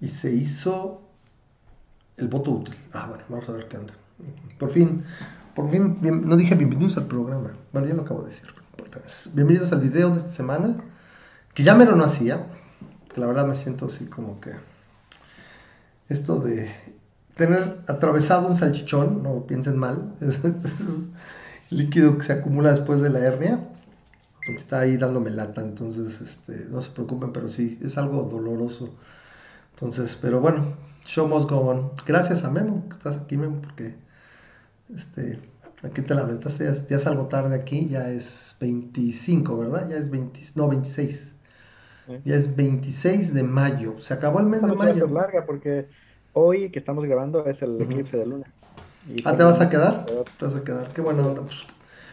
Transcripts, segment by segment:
Y se hizo el voto útil. Ah, bueno, vamos a ver qué anda. Por fin, por fin, no dije bienvenidos al programa. Bueno, ya lo acabo de decir. Bienvenidos al video de esta semana, que ya me lo no hacía, que la verdad me siento así como que esto de tener atravesado un salchichón, no piensen mal, es, líquido que se acumula después de la hernia, está ahí dándome lata, entonces este, no se preocupen, pero sí, es algo doloroso. Entonces, pero bueno, show must go on. Gracias a Memo, que estás aquí, Memo, porque este, aquí te la aventaste, ya, ya salgo tarde aquí, ya es 25, ¿verdad? Ya es 20, no, 26. Ya es 26 de mayo, se acabó el mes de mayo. Es larga porque hoy que estamos grabando es el eclipse de luna. ah, ¿te vas a quedar? Te vas a quedar, qué bueno. Pues,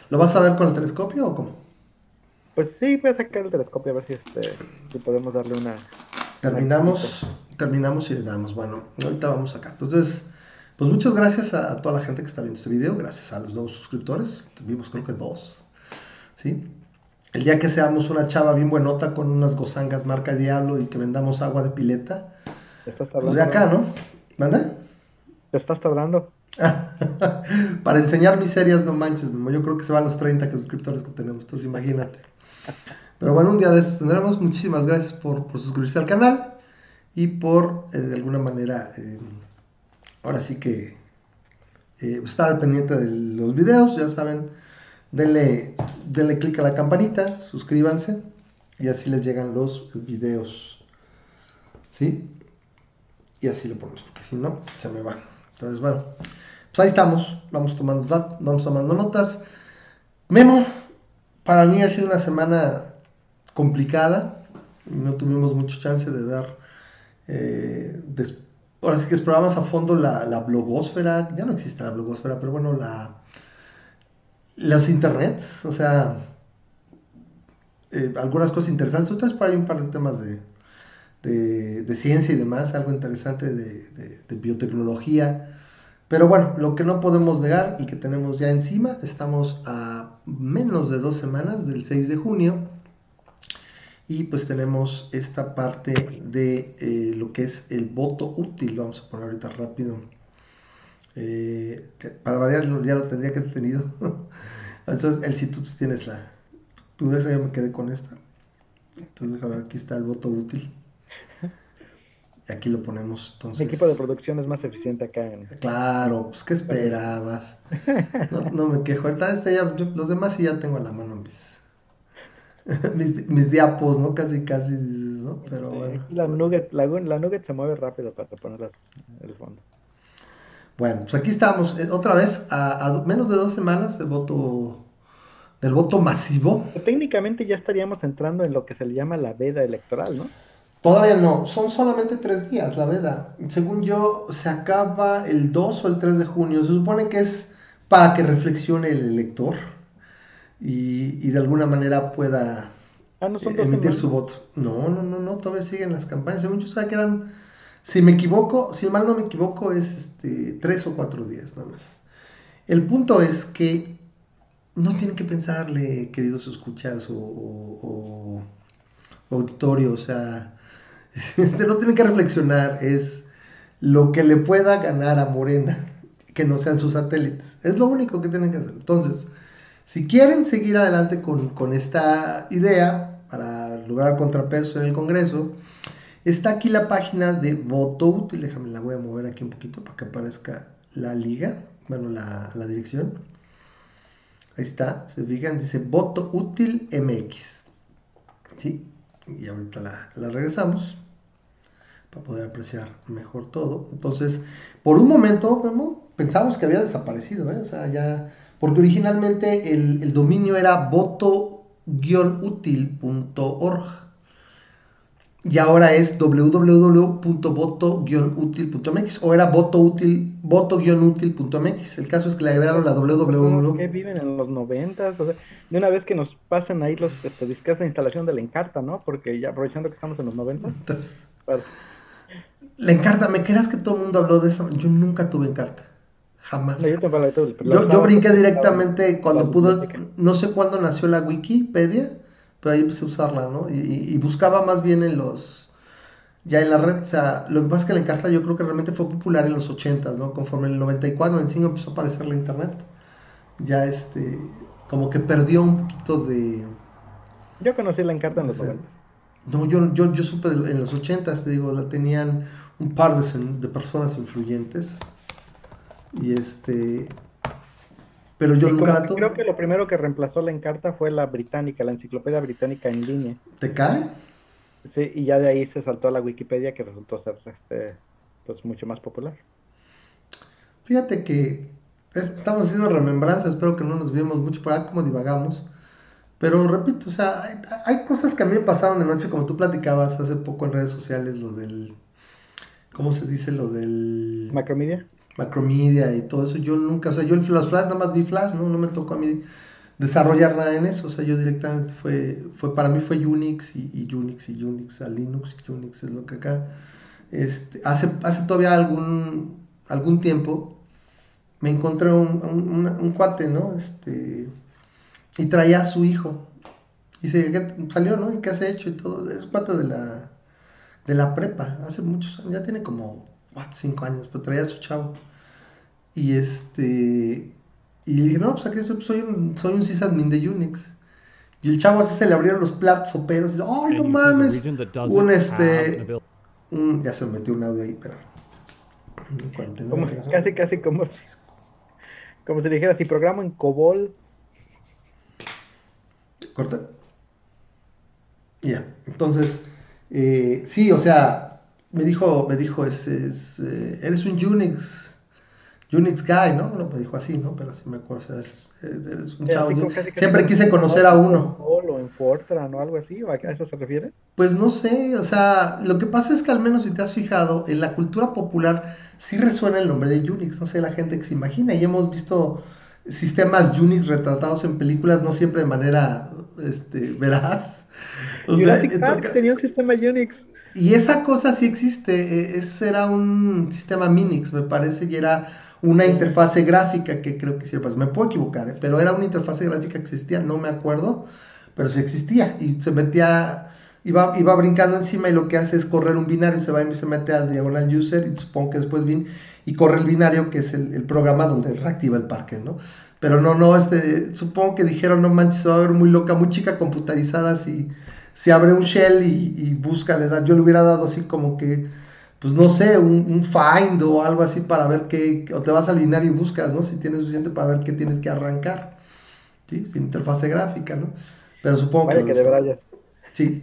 ¿Lo vas a ver con el telescopio o cómo? Pues sí, voy a sacar el telescopio a ver si, este, si podemos darle una... Terminamos, terminamos y le damos. Bueno, ahorita vamos acá. Entonces, pues muchas gracias a, toda la gente que está viendo este video, gracias a los nuevos suscriptores, tuvimos creo que dos, ¿sí? El día que seamos una chava bien buenota con unas gozangas marca Diablo y que vendamos agua de pileta, estás pues de acá, ¿no? ¿Manda? ¿Te estás tardando? Para enseñar miserias, no manches, yo creo que se van los 30 suscriptores que tenemos, entonces imagínate. Pero bueno, un día de estos tendremos. Muchísimas gracias por, suscribirse al canal y por, eh, de alguna manera, eh, ahora sí que eh, estar al pendiente de los videos. Ya saben, denle, denle click a la campanita, suscríbanse y así les llegan los videos. ¿Sí? Y así lo ponemos, porque si no, se me va. Entonces, bueno, pues ahí estamos. Vamos tomando, vamos tomando notas. Memo, para mí ha sido una semana complicada no tuvimos mucha chance de ver. Eh, ahora sí que exploramos a fondo la, la, blogósfera. Ya no existe la blogósfera, pero bueno, la, los internets. O sea, eh, algunas cosas interesantes. Otras para un par de temas de, de, ciencia y demás. Algo interesante de, de biotecnología. Pero bueno, lo que no podemos negar y que tenemos ya encima, estamos a menos de dos semanas del 6 de junio y pues tenemos esta parte de eh, lo que es el voto útil, vamos a poner ahorita rápido. Eh, para variar, ya lo tendría que haber tenido. Entonces, el si tú tienes la. Tú ves, ya me quedé con esta. Entonces, déjame ver, aquí está el voto útil. Y aquí lo ponemos. Entonces... Mi equipo de producción es más eficiente acá. En... Claro, pues ¿qué esperabas? No, me quejo. Este ya, los demás sí ya tengo a la mano mis, mis, diapos, ¿no? Casi, casi, ¿no? Pero bueno. La nugget, la, nugget se mueve rápido para poner el fondo. Bueno, pues aquí estamos, eh, otra vez, a, menos de dos semanas del voto, del voto masivo. Técnicamente ya estaríamos entrando en lo que se le llama la veda electoral, ¿no? Todavía no, son solamente tres días la veda. Según yo, se acaba el 2 o el 3 de junio. Se supone que es para que reflexione el elector y, de alguna manera pueda ah, emitir su voto. No, no, no, no, todavía siguen las campañas. Según yo, sabía que eran, si me equivoco, si mal no me equivoco, es este, tres o cuatro días nada más. El punto es que no tienen que pensarle, queridos escuchas o, o auditorio, o sea este no tiene que reflexionar, es lo que le pueda ganar a Morena, que no sean sus satélites. Es lo único que tienen que hacer. Entonces, si quieren seguir adelante con, esta idea para lograr contrapesos en el Congreso, está aquí la página de voto útil. Déjame, la voy a mover aquí un poquito para que aparezca la liga, bueno, la, dirección. Ahí está, se fijan, dice voto útil MX. ¿Sí? Y ahorita la, la regresamos para poder apreciar mejor todo. Entonces, por un momento pensamos que había desaparecido, ¿eh? o sea, ya, porque originalmente el, dominio era voto-útil.org y ahora es www.voto-útil.mx o era voto-útil voto-útil.mx. El caso es que le agregaron la www. que viven en los 90, o sea, de una vez que nos pasen ahí los este, discos de instalación de la Encarta, ¿no? Porque ya aprovechando que estamos en los 90. La Encarta, ¿me creas que todo el mundo habló de eso? Yo nunca tuve Encarta. Jamás. yo, brinqué directamente cuando pudo, no sé cuándo nació la Wikipedia, pero ahí empecé a usarla, ¿no? Y, buscaba más bien en los, ya en la red, o sea, lo que pasa es que la Encarta yo creo que realmente fue popular en los 80, ¿no? Conforme en el 94, 95 empezó a aparecer la internet, ya este, como que perdió un poquito de... Yo conocí la Encarta en los 90. No, yo, yo, yo supe en los 80, te digo, la tenían un par de, de personas influyentes y este... Pero yo nunca Creo que lo primero que reemplazó la Encarta fue la británica, la enciclopedia británica en línea. ¿Te cae? Sí, y ya de ahí se saltó a la Wikipedia que resultó ser este, pues mucho más popular. Fíjate que estamos haciendo remembranzas, espero que no nos vemos mucho para como divagamos. Pero repito, o sea, hay, cosas que a mí me pasaron de noche, como tú platicabas hace poco en redes sociales, lo del, ¿cómo se dice? Lo del... Macromedia. Macromedia y todo eso. Yo nunca, o sea, yo los Flash nada más vi Flash, ¿no? No me tocó a mí desarrollar nada en eso. O sea, yo directamente fue, fue para mí fue Unix y, Unix y Unix, a Linux y Unix es lo que acá. Este, hace, hace todavía algún, algún tiempo me encontré un, un, cuate, ¿no? Este, y traía a su hijo. Y se salió, ¿no? ¿Y qué has hecho? Y todo. Es cuate de la, de la prepa, hace muchos años, ya tiene como 4, 5 años, pero traía a su chavo. Y este y le dije, no, pues aquí soy un, soy un sysadmin de Unix. Y el chavo así se le abrieron los platos soperos. Y dice, ¡ay, no mames! Un este. Un, ya se metió un audio ahí, pero. Como, casi, casi como. Como si dijera, si programo en COBOL. ¿Corta? Ya, entonces. Eh, sí, o sea, me dijo, me dijo, es, es eh, eres un Unix Unix Guy, ¿no? No me dijo así, ¿no? Pero así me acuerdo, o sea, es, un chavo. siempre quise conocer a uno. O en Fortran o algo así, ¿a eso se refiere? Pues no sé, o sea, lo que pasa es que al menos si te has fijado, en la cultura popular sí resuena el nombre de Unix, no sé la gente que se imagina, y hemos visto sistemas Unix retratados en películas, no siempre de manera este, veraz. O sea, tenía un sistema Unix. Y esa cosa sí existe, e, ese era un sistema Minix, me parece, y era una interfase gráfica que creo que sí, pues me puedo equivocar, ¿eh? pero era una interfase gráfica que existía, no me acuerdo, pero sí existía y se metía, iba, iba brincando encima y lo que hace es correr un binario, se va y se mete al diagonal user y supongo que después viene y corre el binario que es el, programa donde reactiva el parque, ¿no? Pero no, no, este, supongo que dijeron, no manches, se va a ver muy loca, muy chica computarizada si, si abre un shell y, y busca, le da, yo le hubiera dado así como que pues no sé, un, find o algo así para ver qué, o te vas al binario y buscas, ¿no? Si tienes suficiente para ver qué tienes que arrancar, ¿sí? Sin interfase gráfica, ¿no? Pero supongo que... que de Sí.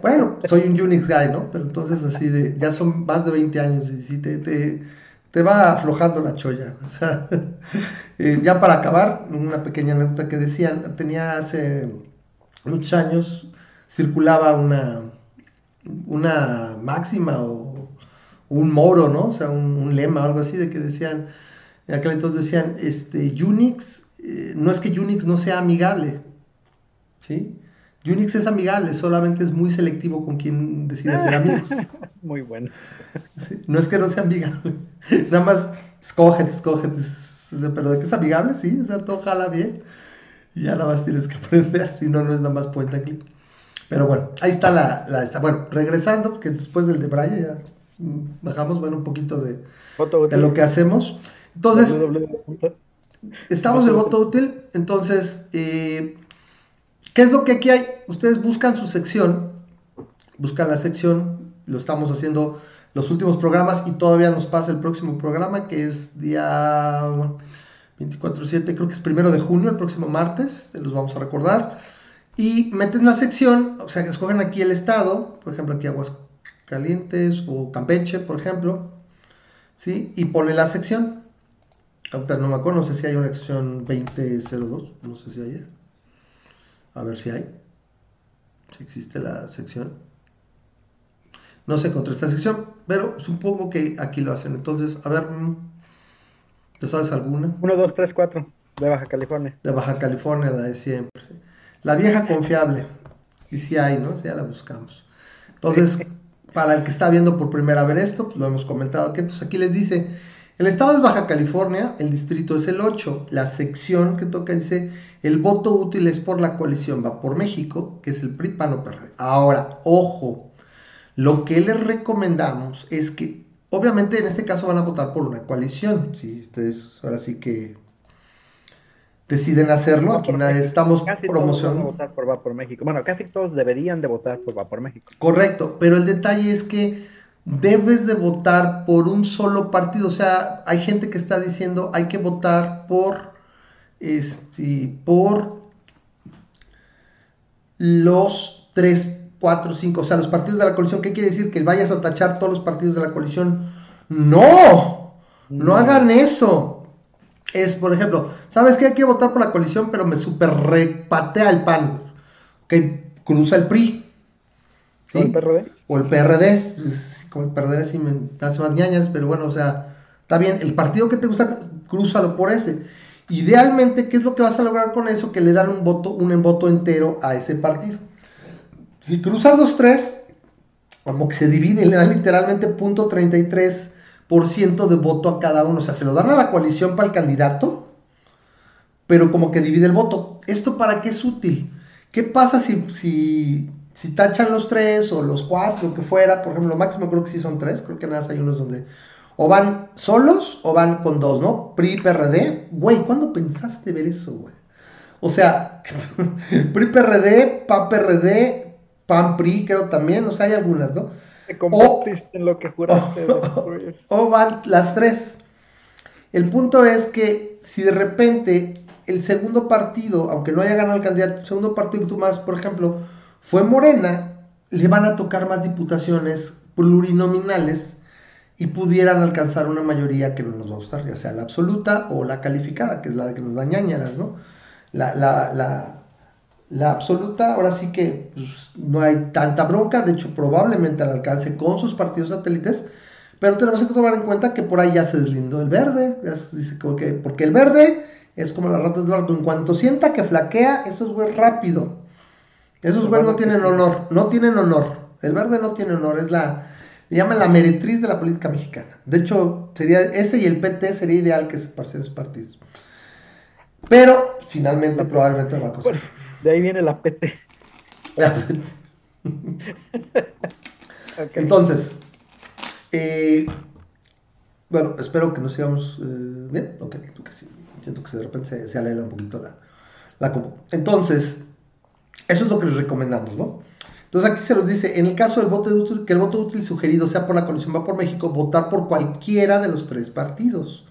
Bueno, soy un Unix guy, ¿no? Pero entonces así de, ya son más de 20 años y sí te, te, te va aflojando la cholla. O sea, eh, ya para acabar, una pequeña anécdota que decían, tenía hace muchos años, circulaba una, una máxima o un moro, ¿no? O sea, un, lema o algo así de que decían, en aquel entonces decían, este, Unix, eh, no es que Unix no sea amigable, ¿sí? Unix es amigable, solamente es muy selectivo con quien decide ser amigos. Muy bueno. no es que no sea amigable, nada más escógete, escógete, pero de que es amigable, sí, o sea, todo jala bien. Y ya nada más tienes que aprender, si no, no es nada más point and click. Pero bueno, ahí está la. Bueno, regresando, porque después del de Brian ya bajamos, bueno, un poquito de, de lo que hacemos. Entonces, estamos en voto útil. Entonces, eh, ¿qué es lo que aquí hay? Ustedes buscan su sección, buscan la sección, lo estamos haciendo los últimos programas y todavía nos pasa el próximo programa que es día 24-7, creo que es primero de junio, el próximo martes, los vamos a recordar. Y meten la sección, o sea, que escogen aquí el estado, por ejemplo, aquí Aguas, Calientes o Campeche, por ejemplo, ¿sí? Y pone la sección. Ahorita no me acuerdo, no sé si hay una sección 2002, no sé si hay. A ver si hay. Si existe la sección. No sé contra esta sección, pero supongo que aquí lo hacen. Entonces, a ver, mm, ¿te sabes alguna? 1, 2, 3, 4, de Baja California. De Baja California, la de siempre. La vieja confiable. Y si hay, ¿no? Ya la buscamos. Entonces, para el que está viendo por primera vez esto, pues lo hemos comentado aquí. Entonces aquí les dice, el estado es Baja California, el distrito es el 8, la sección que toca dice, el voto útil es por la coalición, va por México, que es el PRI PAN PRD. Ahora, ojo, Lo que les recomendamos es que, obviamente en este caso van a votar por una coalición, si ustedes ahora sí que deciden hacerlo, aquí estamos promocionando. Todos votar por Va por México. Bueno, casi todos deberían de votar por Va por México. Correcto, pero el detalle es que debes de votar por un solo partido, o sea, hay gente que está diciendo hay que votar por este por los tres 4, 5, o sea, los partidos de la coalición, ¿qué quiere decir? Que vayas a tachar todos los partidos de la coalición. No, no, hagan eso. Es, por ejemplo, ¿sabes qué? Hay que votar por la coalición, pero me super repatea el PAN. Que cruza el PRI. ¿sí? ¿O el PRD? O el PRD. Como el PRD sí me hace más ñañas, pero bueno, o sea, está bien. El partido que te gusta, crúzalo por ese. Idealmente, ¿qué es lo que vas a lograr con eso? Que le dan un voto, un voto entero a ese partido. Si cruzas los tres, como que se divide, le dan literalmente .33% de voto a cada uno. O sea, se lo dan a la coalición para el candidato, pero como que divide el voto. ¿Esto para qué es útil? ¿Qué pasa si, si, si tachan los tres o los cuatro, lo que fuera? Por ejemplo, lo máximo creo que sí son tres, creo que nada más hay unos donde o van solos o van con dos, ¿no? PRI, PRD. Güey, ¿cuándo pensaste ver eso, güey? O sea, PRI, PRD, PA, PRD, PAN, PRI, creo también, o sea, hay algunas, ¿no? O, en lo que juraste. o van las tres. El punto es que si de repente el segundo partido, aunque no haya ganado el candidato, el segundo partido tú más, por ejemplo, fue Morena, le van a tocar más diputaciones plurinominales y pudieran alcanzar una mayoría que no nos va a gustar, ya sea la absoluta o la calificada, que es la que nos da ñañaras, ¿no? La, la, la, la absoluta, ahora sí que pues, no hay tanta bronca, de hecho probablemente al alcance con sus partidos satélites, pero tenemos que tomar en cuenta que por ahí ya se deslindó el verde, dice que, porque el verde es como las ratas de barco, en cuanto sienta que flaquea, eso es güey rápido. Esos güeyes no tienen honor, no tienen honor. El verde no tiene honor, es la, le llaman la meretriz de la política mexicana. De hecho, sería ese y el PT sería ideal que se parecieran esos partidos. Pero finalmente probablemente va a cosa. De ahí viene la PT. Entonces, eh, bueno, espero que nos sigamos eh, bien. Ok, que sí. Siento que de repente se, se un poquito la, la Entonces, eso es lo que les recomendamos, ¿no? Entonces aquí se nos dice, en el caso del voto útil, que el voto útil sugerido sea por la coalición va por México, votar por cualquiera de los tres partidos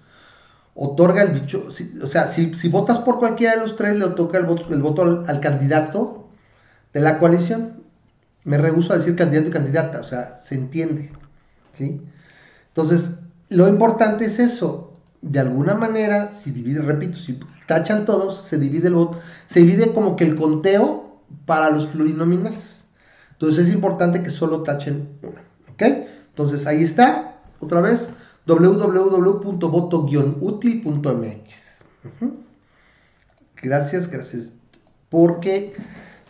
otorga el bicho, o sea, si, votas por cualquiera de los tres, le otorga el voto, el voto al, candidato de la coalición. Me rehuso a decir candidato y candidata, o sea, se entiende, ¿sí? Entonces, lo importante es eso. De alguna manera, si divide, repito, si tachan todos, se divide el voto, se divide como que el conteo para los plurinominales. Entonces es importante que solo tachen uno, ¿ok? Entonces ahí está, otra vez, www.voto-útil.mx. Gracias, gracias. Porque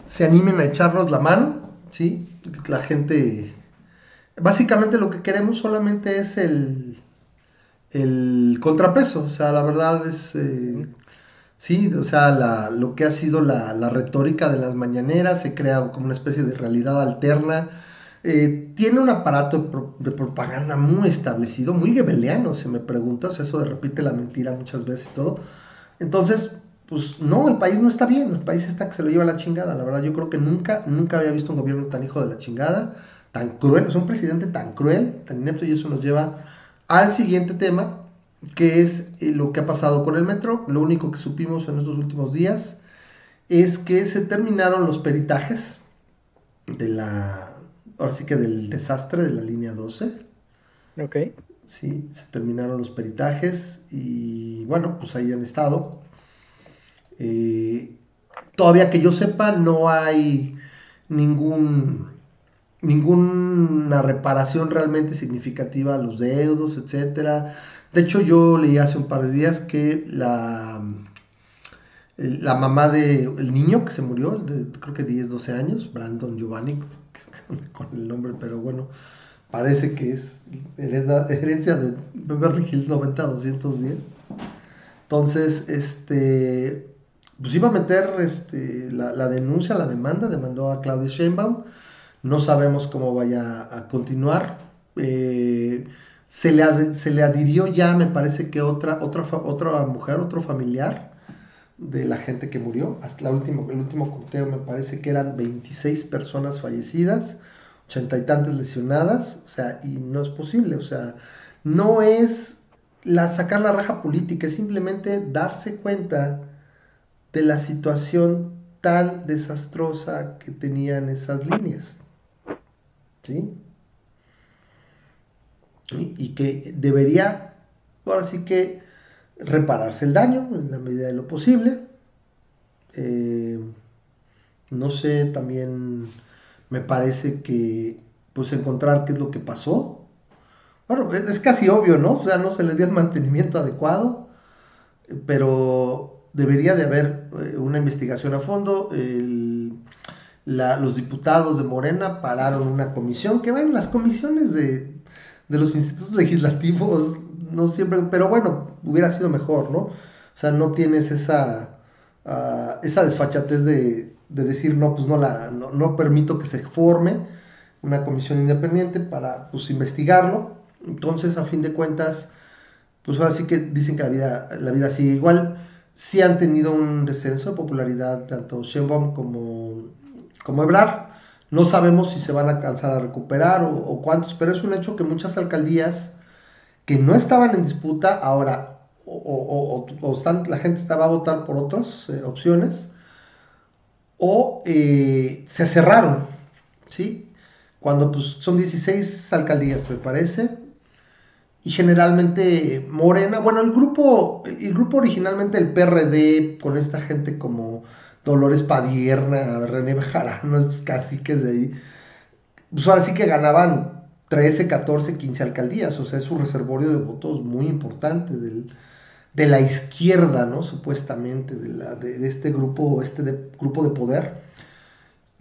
se animen a echarnos la mano, ¿sí? La gente... Básicamente lo que queremos solamente es el, el contrapeso, o sea, la verdad es... Eh, sí, o sea, lo que ha sido la, la retórica de las mañaneras se crea como una especie de realidad alterna eh, tiene un aparato de, propaganda muy establecido, muy gebeliano, si me preguntas, eso de repite la mentira muchas veces y todo. Entonces, pues no, el país no está bien, el país está que se lo lleva la chingada, la verdad yo creo que nunca, nunca había visto un gobierno tan hijo de la chingada, tan cruel, es un presidente tan cruel, tan inepto y eso nos lleva al siguiente tema, que es eh, lo que ha pasado con el metro, lo único que supimos en estos últimos días es que se terminaron los peritajes de la ahora sí que del desastre de la línea 12. Ok. Sí, se terminaron los peritajes y bueno, pues ahí han estado. Eh, todavía que yo sepa, no hay ningún ninguna reparación realmente significativa a los deudos, etcétera. De hecho, yo leí hace un par de días que la, la mamá del niño que se murió, de creo que 10, 12 años, Brandon Giovanni, con el nombre, pero bueno, parece que es herencia de Beverly Hills 90-210. Entonces, este, pues iba a meter este, la, denuncia, la demanda, demandó a Claudia Sheinbaum. no sabemos cómo vaya a continuar. Eh, se, le, se le adhirió ya, me parece que otra, otra, otra mujer, otro familiar de la gente que murió. Hasta la última, el último conteo me parece que eran 26 personas fallecidas, ochenta y tantas lesionadas, o sea, y no es posible, o sea, no es la, sacar la raja política, es simplemente darse cuenta de la situación tan desastrosa que tenían esas líneas. ¿Sí? Y, que debería, ahora sí que, repararse el daño en la medida de lo posible. Eh, no sé, también me parece que, pues, encontrar qué es lo que pasó. Bueno, es, casi obvio, ¿no? O sea, no se les dio el mantenimiento adecuado, pero debería de haber eh, una investigación a fondo. los diputados de Morena pararon una comisión, que bueno, las comisiones de, de los institutos legislativos no siempre, pero bueno, hubiera sido mejor, ¿no? O sea, no tienes esa, ah, esa desfachatez de, decir, no, pues no, la, no, permito que se forme una comisión independiente para, pues, investigarlo. Entonces, a fin de cuentas, pues ahora sí que dicen que la vida, la vida sigue igual. Sí han tenido un descenso de popularidad tanto Sheinbaum como, como Ebrard. No sabemos si se van a alcanzar a recuperar o, cuántos, pero es un hecho que muchas alcaldías que no estaban en disputa, ahora o, la gente estaba a votar por otras eh, opciones, o eh, se cerraron, ¿sí? Cuando pues, son 16 alcaldías, me parece, y generalmente Morena, bueno, el grupo, el grupo originalmente el PRD, con esta gente como Dolores Padierna, René Bejarano, estos caciques de ahí, pues ahora sí que ganaban 13, 14, 15 alcaldías, o sea, es un reservorio de votos muy importante de la izquierda, ¿no? Supuestamente, de, la, de, este grupo, este grupo de poder.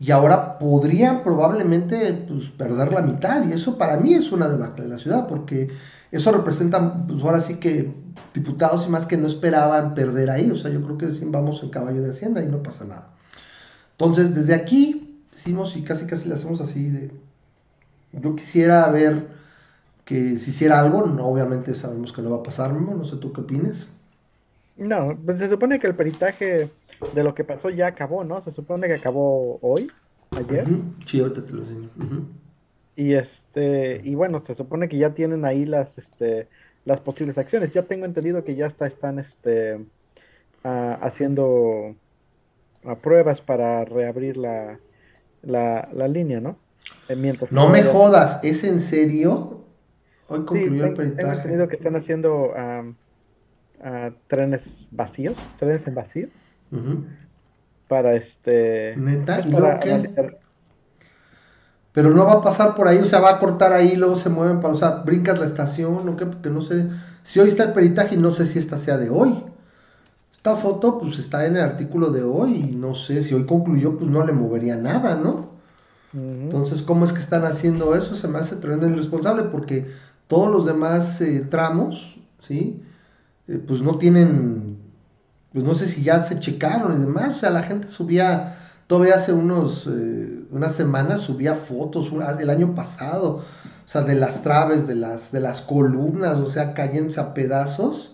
Y ahora podrían probablemente pues, perder la mitad, y eso para mí es una debacle en la ciudad, porque eso representa, pues ahora sí que diputados y más que no esperaban perder ahí. O sea, yo creo que vamos en caballo de Hacienda y no pasa nada. Entonces, desde aquí decimos y casi casi le hacemos así de... Yo quisiera ver que se hiciera algo, no, obviamente sabemos que no va a pasar, no sé tú qué opinas. No, pues se supone que el peritaje de lo que pasó ya acabó, ¿no? Se supone que acabó hoy, ayer. Sí, ahorita te lo enseño. Y este, y bueno, se supone que ya tienen ahí las, este, las posibles acciones. Ya tengo entendido que ya está, están este, haciendo pruebas para reabrir la, la, línea, ¿no? Mientras no me jodas, ¿es en serio? Hoy concluyó el peritaje. Entendido que están haciendo trenes vacíos, trenes en vacío. Para este. ¿Neta? Pues, pero no va a pasar por ahí, o sea, va a cortar ahí, luego se mueven para, o sea, brincas la estación, ¿o qué? Porque no sé, si hoy está el peritaje y no sé si esta sea de hoy. Esta foto, pues, está en el artículo de hoy y no sé, si hoy concluyó, pues no le movería nada, ¿no? Entonces, ¿cómo es que están haciendo eso? Se me hace tremendo irresponsable porque todos los demás eh, tramos, ¿sí? Eh, pues no tienen, pues no sé si ya se checaron y demás, o sea, la gente subía Todavía hace unos, eh, unas semanas subía fotos del año pasado, o sea, de las traves, de las, de las columnas, o sea, cayéndose a pedazos.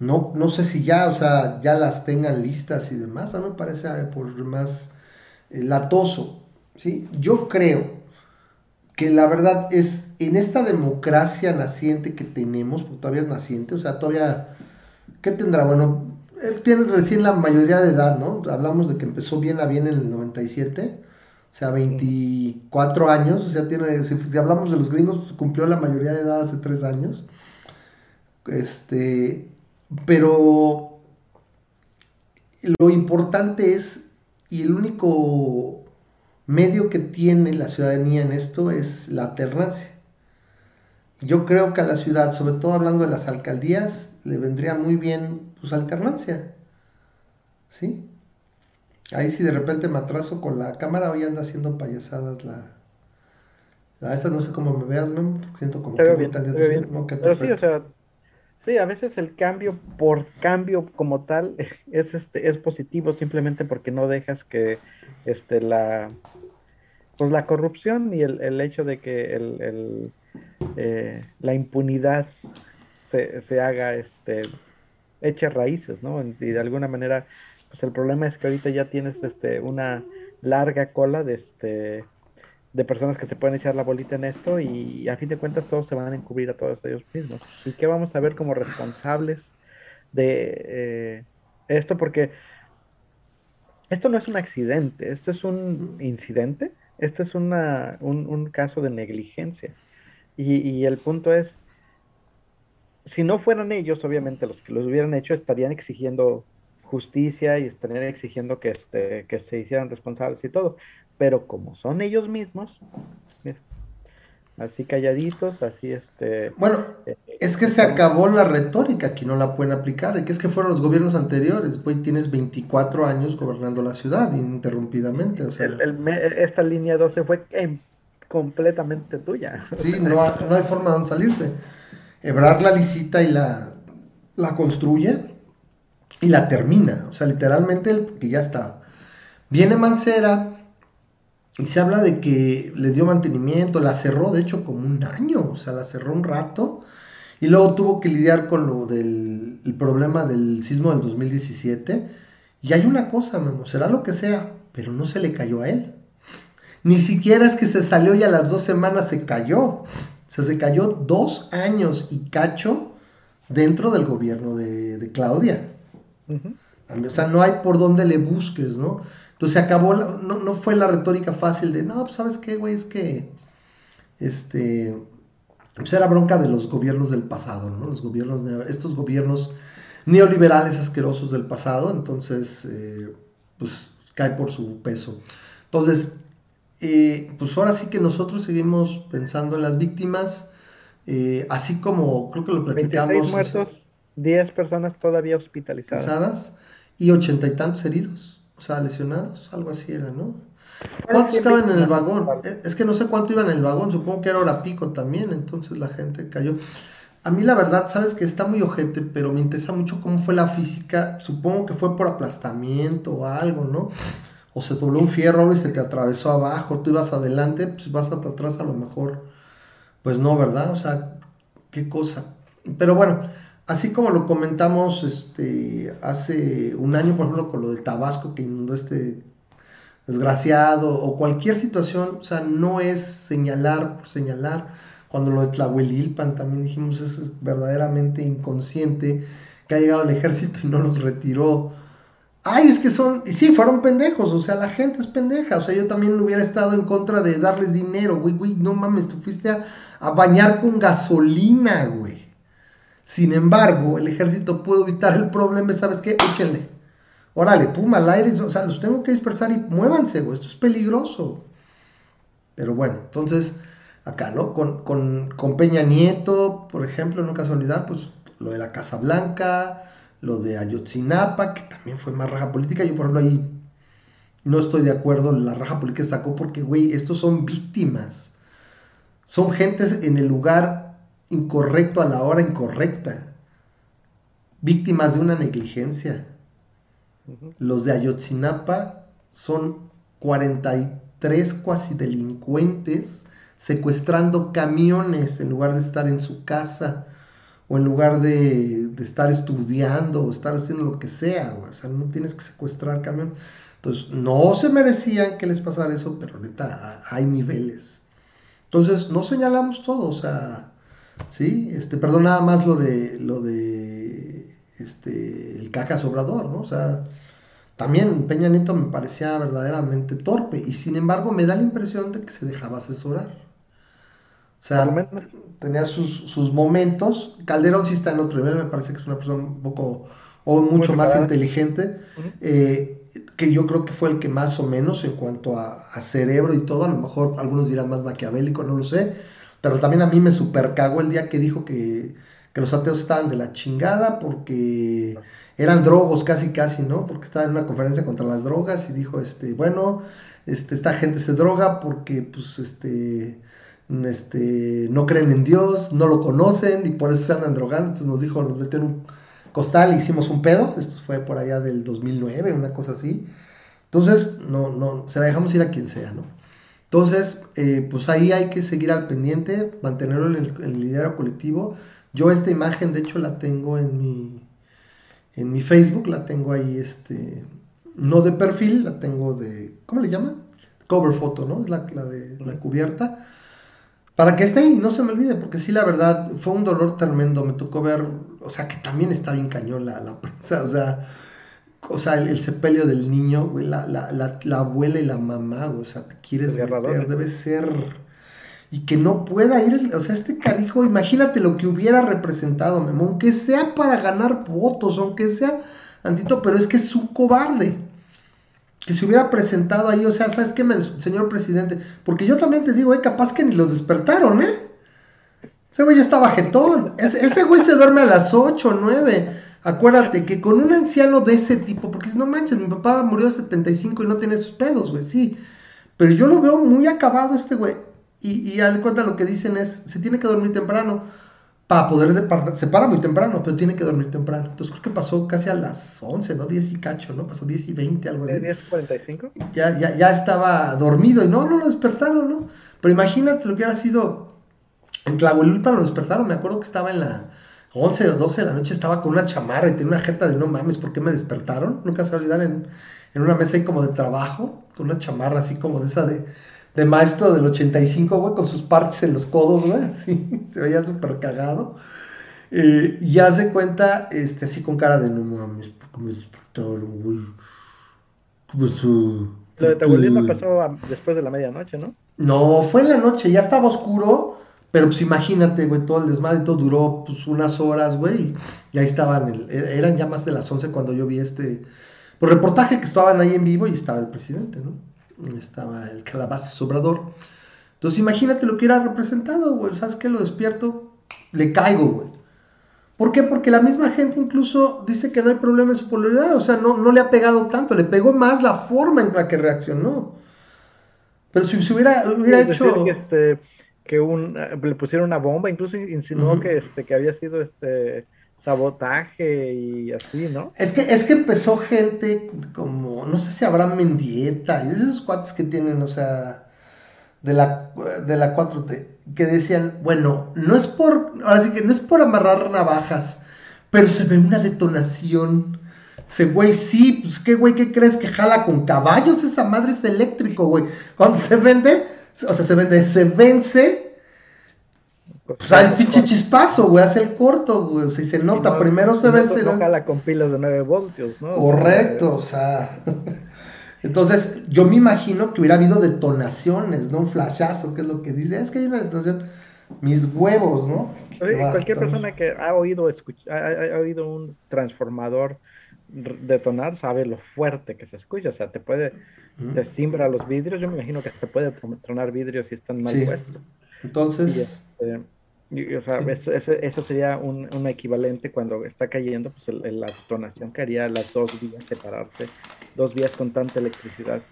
No, no sé si ya, o sea, ya las tengan listas y demás, a mí me parece eh, por más latoso, ¿sí? Yo creo que la verdad es, en esta democracia naciente que tenemos, porque todavía es naciente, o sea, todavía, ¿qué tendrá? Bueno, él tiene recién la mayoría de edad, ¿no? Hablamos de que empezó bien a bien en el 97, o sea, 24 años, o sea, tiene, si, hablamos de los gringos, pues, cumplió la mayoría de edad hace 3 años. Este, pero lo importante es, y el único medio que tiene la ciudadanía en esto es la alternancia. Yo creo que a la ciudad, sobre todo hablando de las alcaldías, le vendría muy bien pues alternancia. ¿Sí? Ahí si de repente me atraso con la cámara, hoy anda haciendo payasadas la... la esta no sé cómo me veas, ¿no? Siento como que bien, Pero sí, o sea, sí, a veces el cambio por cambio como tal es este es positivo simplemente porque no dejas que este la pues la corrupción y el, el hecho de que el, el eh, la impunidad se, se haga, este, eche raíces, ¿no? Y de alguna manera, pues el problema es que ahorita ya tienes, este, una larga cola de, este, de personas que se pueden echar la bolita en esto y a fin de cuentas todos se van a encubrir a todos ellos mismos. ¿Y qué vamos a ver como responsables de eh, esto? Porque esto no es un accidente, esto es un incidente, esto es una, un, caso de negligencia. Y, y el punto es, si no fueran ellos, obviamente los que los hubieran hecho estarían exigiendo justicia y estarían exigiendo que, este, que se hicieran responsables y todo pero como son ellos mismos, así calladitos, así este... Bueno, eh, es que se acabó la retórica, aquí no la pueden aplicar, de que es que fueron los gobiernos anteriores, pues tienes 24 años gobernando la ciudad ininterrumpidamente. O sea... esta línea 12 fue completamente tuya. Sí, no, hay forma de salirse. Ebrar la visita y la, la construye y la termina, o sea, literalmente el, que ya está. Viene Mancera, y se habla de que le dio mantenimiento, la cerró de hecho como un año, o sea, la cerró un rato. Y luego tuvo que lidiar con lo del el problema del sismo del 2017. Y hay una cosa, Memo, será lo que sea, pero no se le cayó a él. Ni siquiera es que se salió y a las dos semanas se cayó. O sea, se cayó dos años y cacho dentro del gobierno de, Claudia. O sea, no hay por dónde le busques, ¿no? Entonces se acabó, no, no, fue la retórica fácil de, no, pues sabes qué, güey, es que, este, pues era bronca de los gobiernos del pasado, ¿no? Los gobiernos, estos gobiernos neoliberales asquerosos del pasado, entonces, eh, pues cae por su peso. Entonces, eh, pues ahora sí que nosotros seguimos pensando en las víctimas, eh, así como creo que lo platicamos. 26 muertos, 10 personas todavía hospitalizadas. Y ochenta y tantos heridos o sea, lesionados, algo así era, ¿no? ¿Cuántos estaban en el vagón? Es que no sé cuánto iban en el vagón, supongo que era hora pico también, entonces la gente cayó. A mí la verdad, sabes que está muy ojete, pero me interesa mucho cómo fue la física. Supongo que fue por aplastamiento o algo, ¿no? O se dobló un fierro y se te atravesó abajo, tú ibas adelante, pues vas hasta atrás a lo mejor. Pues no, ¿verdad? O sea, qué cosa. Pero bueno, Así como lo comentamos este, hace un año, por ejemplo, con lo del Tabasco que inundó este desgraciado, o cualquier situación, o sea, no es señalar por señalar. Cuando lo de Tlahuelilpan también dijimos, es verdaderamente inconsciente que ha llegado el ejército y no los retiró. Ay, es que son, y sí, fueron pendejos, o sea, la gente es pendeja, o sea, yo también hubiera estado en contra de darles dinero, güey, güey, no mames, tú fuiste a, a bañar con gasolina, güey. Sin embargo, el ejército pudo evitar el problema, ¿sabes qué? Échenle. Órale, pum, al aire, o sea, los tengo que dispersar y muévanse, güey, esto es peligroso. Pero bueno, entonces, acá, ¿no? Con, con, Peña Nieto, por ejemplo, no casualidad, pues lo de la Casa Blanca, lo de Ayotzinapa, que también fue más raja política. Yo, por ejemplo, ahí no estoy de acuerdo en la raja política que sacó porque, güey, estos son víctimas. Son gentes en el lugar incorrecto a la hora incorrecta, víctimas de una negligencia. Los de Ayotzinapa son 43 cuasi delincuentes secuestrando camiones en lugar de estar en su casa o en lugar de, estar estudiando o estar haciendo lo que sea, O sea, no tienes que secuestrar camiones. Entonces, no se merecían que les pasara eso, pero ahorita hay niveles. Entonces, no señalamos todo, o sea, ¿sí? Este, perdón, nada más lo de, lo de, este, el caca sobrador, ¿no? O sea, también Peña Nieto me parecía verdaderamente torpe y sin embargo me da la impresión de que se dejaba asesorar. O sea, tenía sus, momentos. Calderón sí está en otro nivel, me parece que es una persona un poco o mucho más inteligente, eh, que yo creo que fue el que más o menos en cuanto a, a, cerebro y todo, a lo mejor algunos dirán más maquiavélico, no lo sé, pero también a mí me super cagó el día que dijo que, los ateos estaban de la chingada porque eran drogos casi casi, ¿no? Porque estaba en una conferencia contra las drogas y dijo, este, bueno, este, esta gente se droga porque, pues, este, este, no creen en Dios, no lo conocen y por eso se andan drogando. Entonces nos dijo, nos metieron un costal hicimos un pedo. Esto fue por allá del 2009, una cosa así. Entonces, no, no, se la dejamos ir a quien sea, ¿no? Entonces, eh, pues ahí hay que seguir al pendiente, mantenerlo en el, en liderazgo colectivo. Yo esta imagen, de hecho, la tengo en mi, en mi Facebook, la tengo ahí, este, no de perfil, la tengo de, ¿cómo le llaman? Cover photo, ¿no? Es la, la de la cubierta. Para que esté ahí y no se me olvide, porque sí, la verdad, fue un dolor tremendo. Me tocó ver, o sea, que también está bien cañón la, la prensa, o sea, o sea, el, sepelio del niño, güey, la, la, la, abuela y la mamá, o sea, te quieres meter, debe ser... Y que no pueda ir, o sea, este carijo, imagínate lo que hubiera representado, Memo, aunque sea para ganar votos, aunque sea antito, pero es que es un cobarde. Que se hubiera presentado ahí, o sea, ¿sabes qué, señor presidente? Porque yo también te digo, eh, capaz que ni lo despertaron, ¿eh? Ese güey ya estaba jetón. Ese, ese güey se duerme a las 8 o 9. Acuérdate que con un anciano de ese tipo, porque no manches, mi papá murió a 75 y no tiene sus pedos, güey, sí. Pero yo lo veo muy acabado este güey. Y, y al cuenta lo que dicen es, se tiene que dormir temprano para poder de, se para muy temprano, pero tiene que dormir temprano. Entonces creo que pasó casi a las 11, ¿no? 10 y cacho, ¿no? Pasó 10 y 20, algo así. ¿10.45? Ya, ya, ya estaba dormido y no, no lo despertaron, ¿no? Pero imagínate lo que hubiera sido en Tlahuelilpa lo despertaron, me acuerdo que estaba en la 11 o 12 de la noche estaba con una chamarra y tenía una jeta de no mames, ¿por qué me despertaron? Nunca se olvidan en, en una mesa ahí como de trabajo, con una chamarra así como de esa de, de maestro del 85, güey, con sus parches en los codos, güey, así, se veía súper cagado. Eh, y hace cuenta, este, así con cara de no mames, ¿por qué me despertaron, güey? Pues, uh, Lo de tu abuelita pasó después de la medianoche, ¿no? No, fue en la noche, ya estaba oscuro pero pues imagínate, güey, todo el desmadre, todo duró pues unas horas, güey, y ahí estaban, e, eran ya más de las 11 cuando yo vi este, pues reportaje que estaban ahí en vivo y estaba el presidente, ¿no? Estaba el calabaza sobrador. Entonces imagínate lo que hubiera representado, güey, ¿sabes qué? Lo despierto, le caigo, güey. ¿Por qué? Porque la misma gente incluso dice que no hay problema en su polaridad, o sea, no, no le ha pegado tanto, le pegó más la forma en la que reaccionó. Pero si se hubiera, hubiera hecho... este que un, eh, le pusieron una bomba, incluso insinuó que, este, que había sido este sabotaje y así, ¿no? Es que, es que empezó gente como, no sé si habrá Mendieta, y esos cuates que tienen, o sea, de la, de la 4T, que decían, bueno, no es por, ahora sí que no es por amarrar navajas, pero se ve una detonación. Ese güey, sí, pues qué güey, ¿qué crees que jala con caballos? Esa madre es eléctrico, güey. Cuando se vende, o sea, se vende, se vence. Pues el pinche chispazo, güey, hace el corto, güey, o sea, se nota, primero se vence. No jala con pilas de 9 voltios, ¿no? Correcto, o sea. Entonces, yo me imagino que hubiera habido detonaciones, ¿no? Un flashazo, que es lo que dice, es que hay una detonación, mis huevos, ¿no? cualquier persona que ha oído, ha, oído un transformador detonar sabe lo fuerte que se escucha, o sea, te puede, te simbra los vidrios, yo me imagino que se puede tronar vidrios si están mal puestos. Entonces... Este, o sea, eso, sería un, equivalente cuando está cayendo, pues la detonación que haría las dos vías separarse, dos vías con tanta electricidad.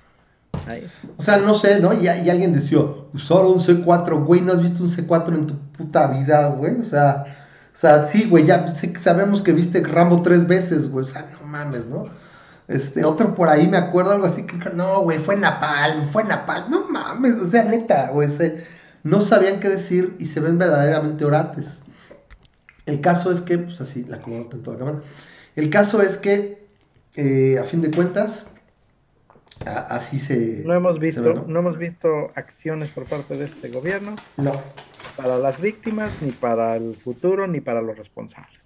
Ahí. O sea, no sé, ¿no? Y, y alguien decía, solo un C4, güey, ¿no has visto un C4 en tu puta vida, güey? O sea, o sea, sí, güey, ya sabemos que viste Rambo tres veces, güey, o sea, no mames, ¿no? Este, otro por ahí me acuerdo algo así que, no, güey, fue Napalm, fue Napalm, no mames, o sea, neta, güey, no sabían qué decir y se ven verdaderamente orates. El caso es que, pues así, la acomodo tanto la cámara. El caso es que, eh, a fin de cuentas, así se. No hemos visto, ¿no? hemos visto acciones por parte de este gobierno. No. Para las víctimas, ni para el futuro, ni para los responsables.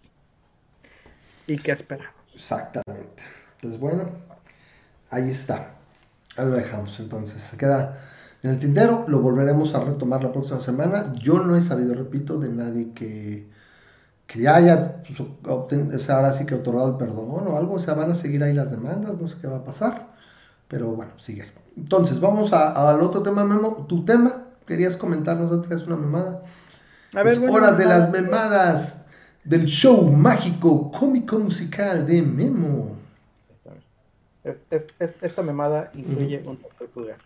¿Y qué esperamos? Exactamente. Entonces, bueno, ahí está. Ahí lo dejamos. Entonces, se queda en el tintero. Lo volveremos a retomar la próxima semana. Yo no he sabido, repito, de nadie que, que haya, pues, ahora sí que otorgado el perdón o algo. O sea, van a seguir ahí las demandas, no sé qué va a pasar. Pero bueno, sigue. Entonces, vamos al otro tema, Memo. Tu tema, querías comentarnos que es una memada. A ver, es hora de las memadas del show mágico cómico musical de Memo. esta memada incluye un doctor pulgar.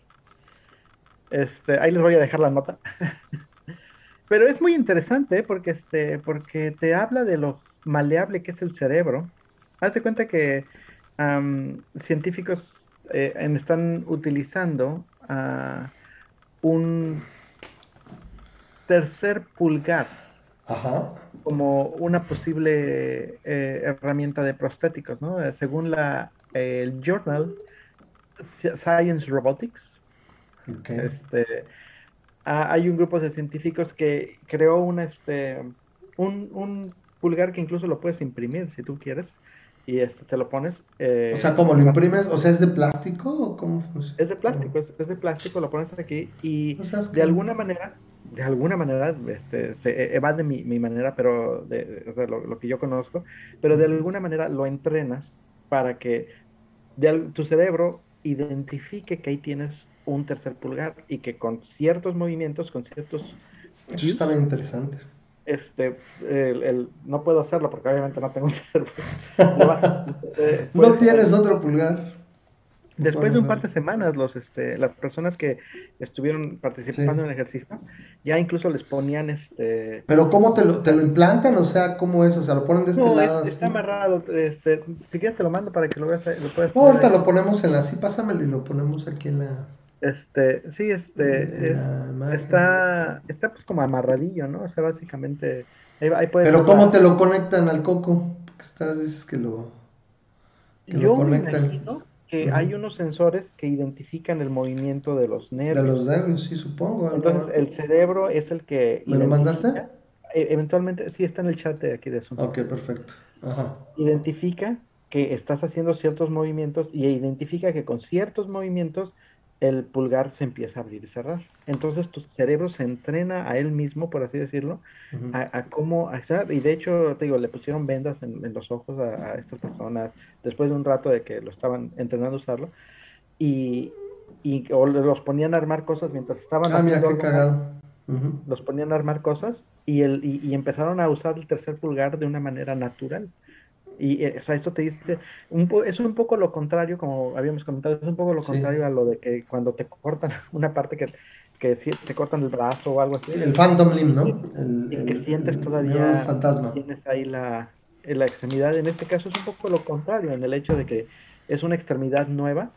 Este, ahí les voy a dejar la nota. Pero es muy interesante porque este, porque te habla de lo maleable que es el cerebro. Hazte cuenta que científicos eh, están utilizando un tercer pulgar como una posible eh, herramienta de prostéticos, ¿no? Eh, según la, el journal Science Robotics, este, hay un grupo de científicos que creó una, este, un, un pulgar que incluso lo puedes imprimir si tú quieres y este te lo pones. Eh, o sea, ¿cómo lo imprimes? O sea, ¿es de plástico o cómo funciona? Es de plástico, es, de plástico, lo pones aquí y de alguna manera, de alguna manera, este, se evade mi, mi manera, pero de, lo, que yo conozco, pero de alguna manera lo entrenas para que tu cerebro identifique que ahí tienes un tercer pulgar y que con ciertos movimientos, con ciertos... Eso está bien interesante este, el, no puedo hacerlo porque obviamente no tengo un tercer no tienes otro pulgar. Después de un par de semanas, los, este, las personas que estuvieron participando en el ejercicio, ya incluso les ponían este... Pero ¿cómo te lo, te lo implantan? O sea, ¿cómo es? O sea, lo ponen de este lado. está amarrado. Este, si quieres te lo mando para que lo veas. Lo puedas ahorita lo ponemos en la... Sí, pásamelo y lo ponemos aquí en la... Este, sí, este, está, está pues como amarradillo, ¿no? O sea, básicamente, ahí, Pero ¿cómo te lo conectan al coco? Porque estás, dices que lo, Yo Me imagino que hay unos sensores que identifican el movimiento de los nervios. De los nervios, sí, supongo. Entonces, el cerebro es el que... ¿Me lo mandaste? E, eventualmente, sí, está en el chat de aquí de Zoom. Ok, perfecto. Ajá. Identifica que estás haciendo ciertos movimientos y identifica que con ciertos movimientos el pulgar se empieza a abrir y cerrar. Entonces tu cerebro se entrena a él mismo, por así decirlo, a, cómo hacer, y de hecho, te digo, le pusieron vendas en, los ojos a, estas personas después de un rato de que lo estaban entrenando a usarlo, y, y o los ponían a armar cosas mientras estaban ah, mira, qué cagado. los ponían a armar cosas y, el, y empezaron a usar el tercer pulgar de una manera natural. Y eh, o sea, esto te dice, un es un poco lo contrario, como habíamos comentado, es un poco lo contrario a lo de que cuando te cortan una parte que, que te cortan el brazo o algo así. el Phantom Limb, ¿no? El, y que sientes todavía, fantasma. tienes ahí la, la extremidad. En este caso es un poco lo contrario, en el hecho de que es una extremidad nueva,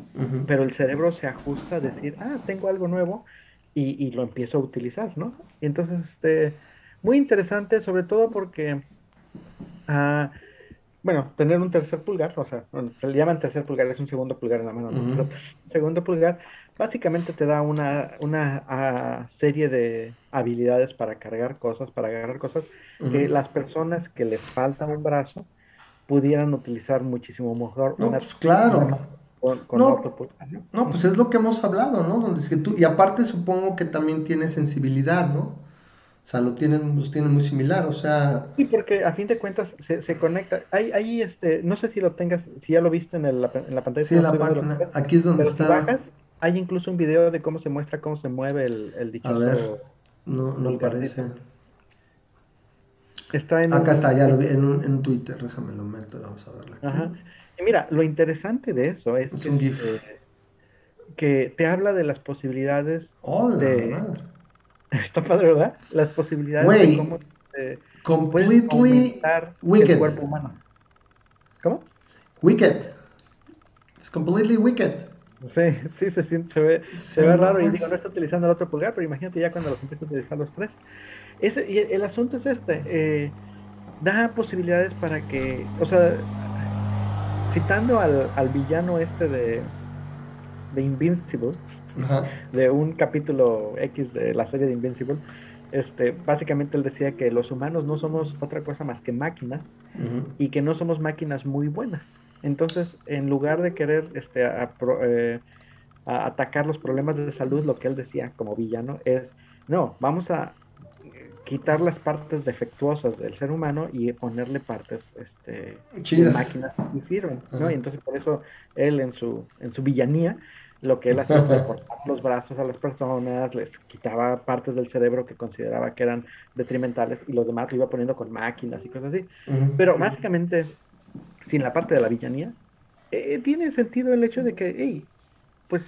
pero el cerebro se ajusta a decir, ah, tengo algo nuevo y, y lo empiezo a utilizar, ¿no? Y entonces, este, muy interesante, sobre todo porque... Uh, bueno, tener un tercer pulgar, o sea, se le llaman tercer pulgar, es un segundo pulgar en la mano, ¿no? segundo pulgar básicamente te da una, una serie de habilidades para cargar cosas, para agarrar cosas, que las personas que les falta un brazo pudieran utilizar muchísimo mejor. No, pues claro. Con, no, pulgar, ¿no? no, pues es lo que hemos hablado, ¿no? Donde es que tú, y aparte supongo que también tiene sensibilidad, ¿no? O sea, lo tienen, los tienen muy similar, o sea... Sí, porque a fin de cuentas se, se conecta. Hay, hay, este, no sé si lo tengas, si ya lo viste en, el, en la pantalla. Sí, en la página, aquí es donde está. bajas, hay incluso un video de cómo se muestra cómo se mueve el, el dichoso... A ver, no, no parece. Está en Acá está, ya lo vi, en un, en Twitter, déjame lo meto, vamos a verlo. Ajá. Y mira, lo interesante de eso es, es que. Eh, que te habla de las posibilidades Hola, de... Madre Está padre, ¿verdad? Las posibilidades de cómo eh, completely wicked. el cuerpo humano. ¿Cómo? Wicked. It's completely wicked. Sí, sí, se, siente, se ve, se ve raro. Y digo, no está utilizando el otro pulgar, pero imagínate ya cuando los empieza a utilizar los tres. Ese, y el, asunto es este: eh, da posibilidades para que, o sea, citando al, al villano este de, de Invincible, de un capítulo X de la serie de Invincible, este, básicamente él decía que los humanos no somos otra cosa más que máquinas y que no somos máquinas muy buenas. Entonces, en lugar de querer este, eh, atacar los problemas de salud, lo que él decía como villano es, no, vamos a quitar las partes defectuosas del ser humano y ponerle partes este, de máquinas que sirven, ¿no? Y entonces por eso él en su, en su villanía lo que él hacía era cortar los brazos a las personas, les quitaba partes del cerebro que consideraba que eran detrimentales y los demás lo iba poniendo con máquinas y cosas así. Pero básicamente, sin la parte de la villanía, eh, tiene sentido el hecho de que, hey, pues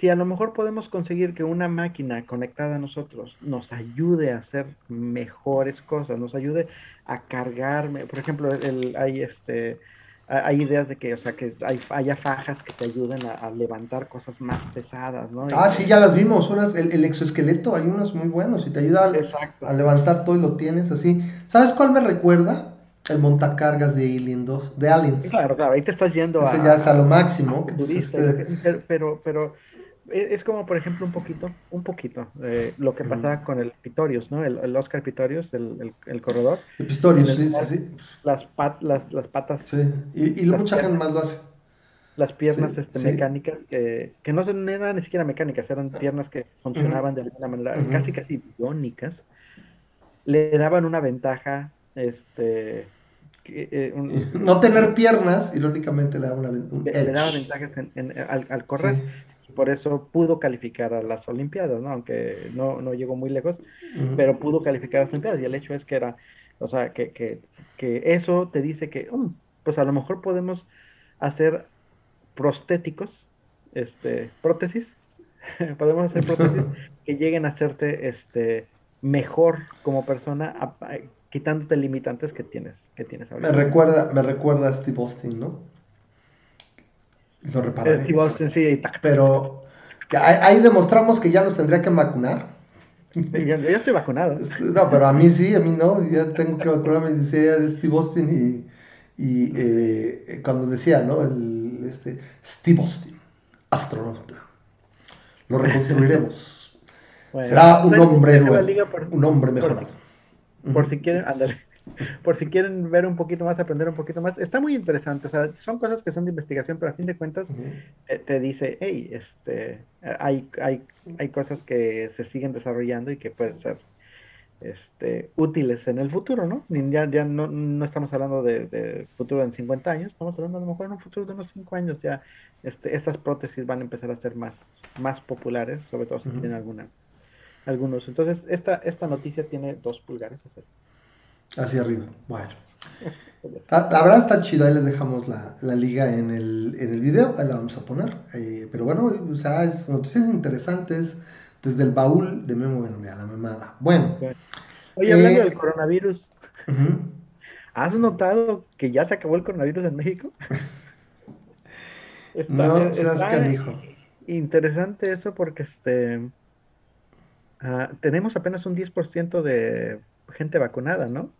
si a lo mejor podemos conseguir que una máquina conectada a nosotros nos ayude a hacer mejores cosas, nos ayude a cargarme, por ejemplo, el, hay este hay ideas de que, o sea, que hay, haya fajas que te ayuden a, levantar cosas más pesadas, ¿no? Ah, sí, ya las vimos, unas, el, exoesqueleto, hay unos muy buenos y te ayuda a, levantar todo y lo tienes así. ¿Sabes cuál me recuerda? El montacargas de Alien 2, de Aliens. Claro, claro, ahí te estás yendo Ese ya es a lo máximo. Este pero, pero es como, por ejemplo, un poquito, un poquito, eh, lo que pasaba con el Pitorius, ¿no? El, Oscar Pitorius, el, el, corredor. El Pistorius, sí, sí, Las, las, las patas. Sí, y, y mucha gente más lo hace. Las piernas este, mecánicas, que, que no, eran ni siquiera mecánicas, eran piernas que funcionaban de alguna manera, casi casi biónicas, le daban una ventaja, este... Eh, no tener piernas, irónicamente le daba una le, daba ventajas al, al, correr por eso pudo calificar a las Olimpiadas, ¿no? Aunque no, no llegó muy lejos, pero pudo calificar a las Olimpiadas. Y el hecho es que era, o sea, que, que, que eso te dice que, um, pues a lo mejor podemos hacer prostéticos, este, prótesis, podemos hacer prótesis que lleguen a hacerte, este, mejor como persona, quitándote limitantes que tienes, que tienes ahora. Me recuerda, me recuerda a Steve Austin, ¿no? Lo repararé. Pero ahí, demostramos que ya nos tendría que vacunar. yo, estoy vacunado. No, pero a mí sí, a mí no. Ya tengo que vacunarme, decía de Steve Austin y, y eh, cuando decía, ¿no? El, este, Steve Austin, astronauta. Lo reconstruiremos. Será un hombre nuevo, un hombre mejorado. Por, si quieren, ándale por si quieren ver un poquito más, aprender un poquito más. Está muy interesante, o sea, son cosas que son de investigación, pero a fin de cuentas te dice, hey, este, hay, hay, hay cosas que se siguen desarrollando y que pueden ser este, útiles en el futuro, ¿no? Ya, ya no, no estamos hablando de, futuro en 50 años, estamos hablando a lo mejor en un futuro de unos 5 años ya este, estas prótesis van a empezar a ser más, más populares, sobre todo si tienen alguna, algunos. Entonces, esta, esta noticia tiene dos pulgares. Hacia arriba. Bueno. La, verdad está chido, ahí les dejamos la, liga en el, en el video, ahí la vamos a poner. Eh, pero bueno, o sea, es noticias interesantes desde el baúl de Memo a la mamada. Bueno. Oye, hablando eh, del coronavirus, ¿has notado que ya se acabó el coronavirus en México? no, seas canijo. Interesante eso porque este ah, tenemos apenas un 10% de gente vacunada, ¿no?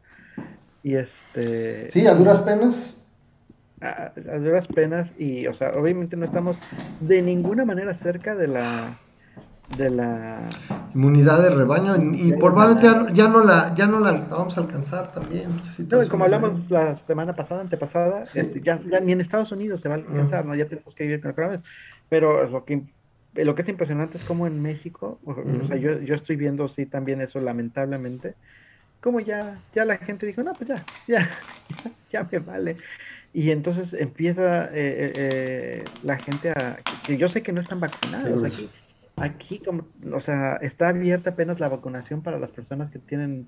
Y este... Sí, a duras penas. A, duras penas y, o sea, obviamente no estamos de ninguna manera cerca de la de la inmunidad de rebaño y, probablemente ya, no la ya no la vamos a alcanzar también como hablamos la semana pasada antepasada este, ya, ni en Estados Unidos se va a alcanzar no ya tenemos que vivir con el coronavirus pero lo que lo que es impresionante es como en México o, sea yo, yo estoy viendo sí también eso lamentablemente como ya, ya la gente dijo, no, pues ya, ya, ya, me vale. Y entonces empieza eh, eh, eh, la gente a, que yo sé que no están vacunados aquí, aquí como, o sea, está abierta apenas la vacunación para las personas que tienen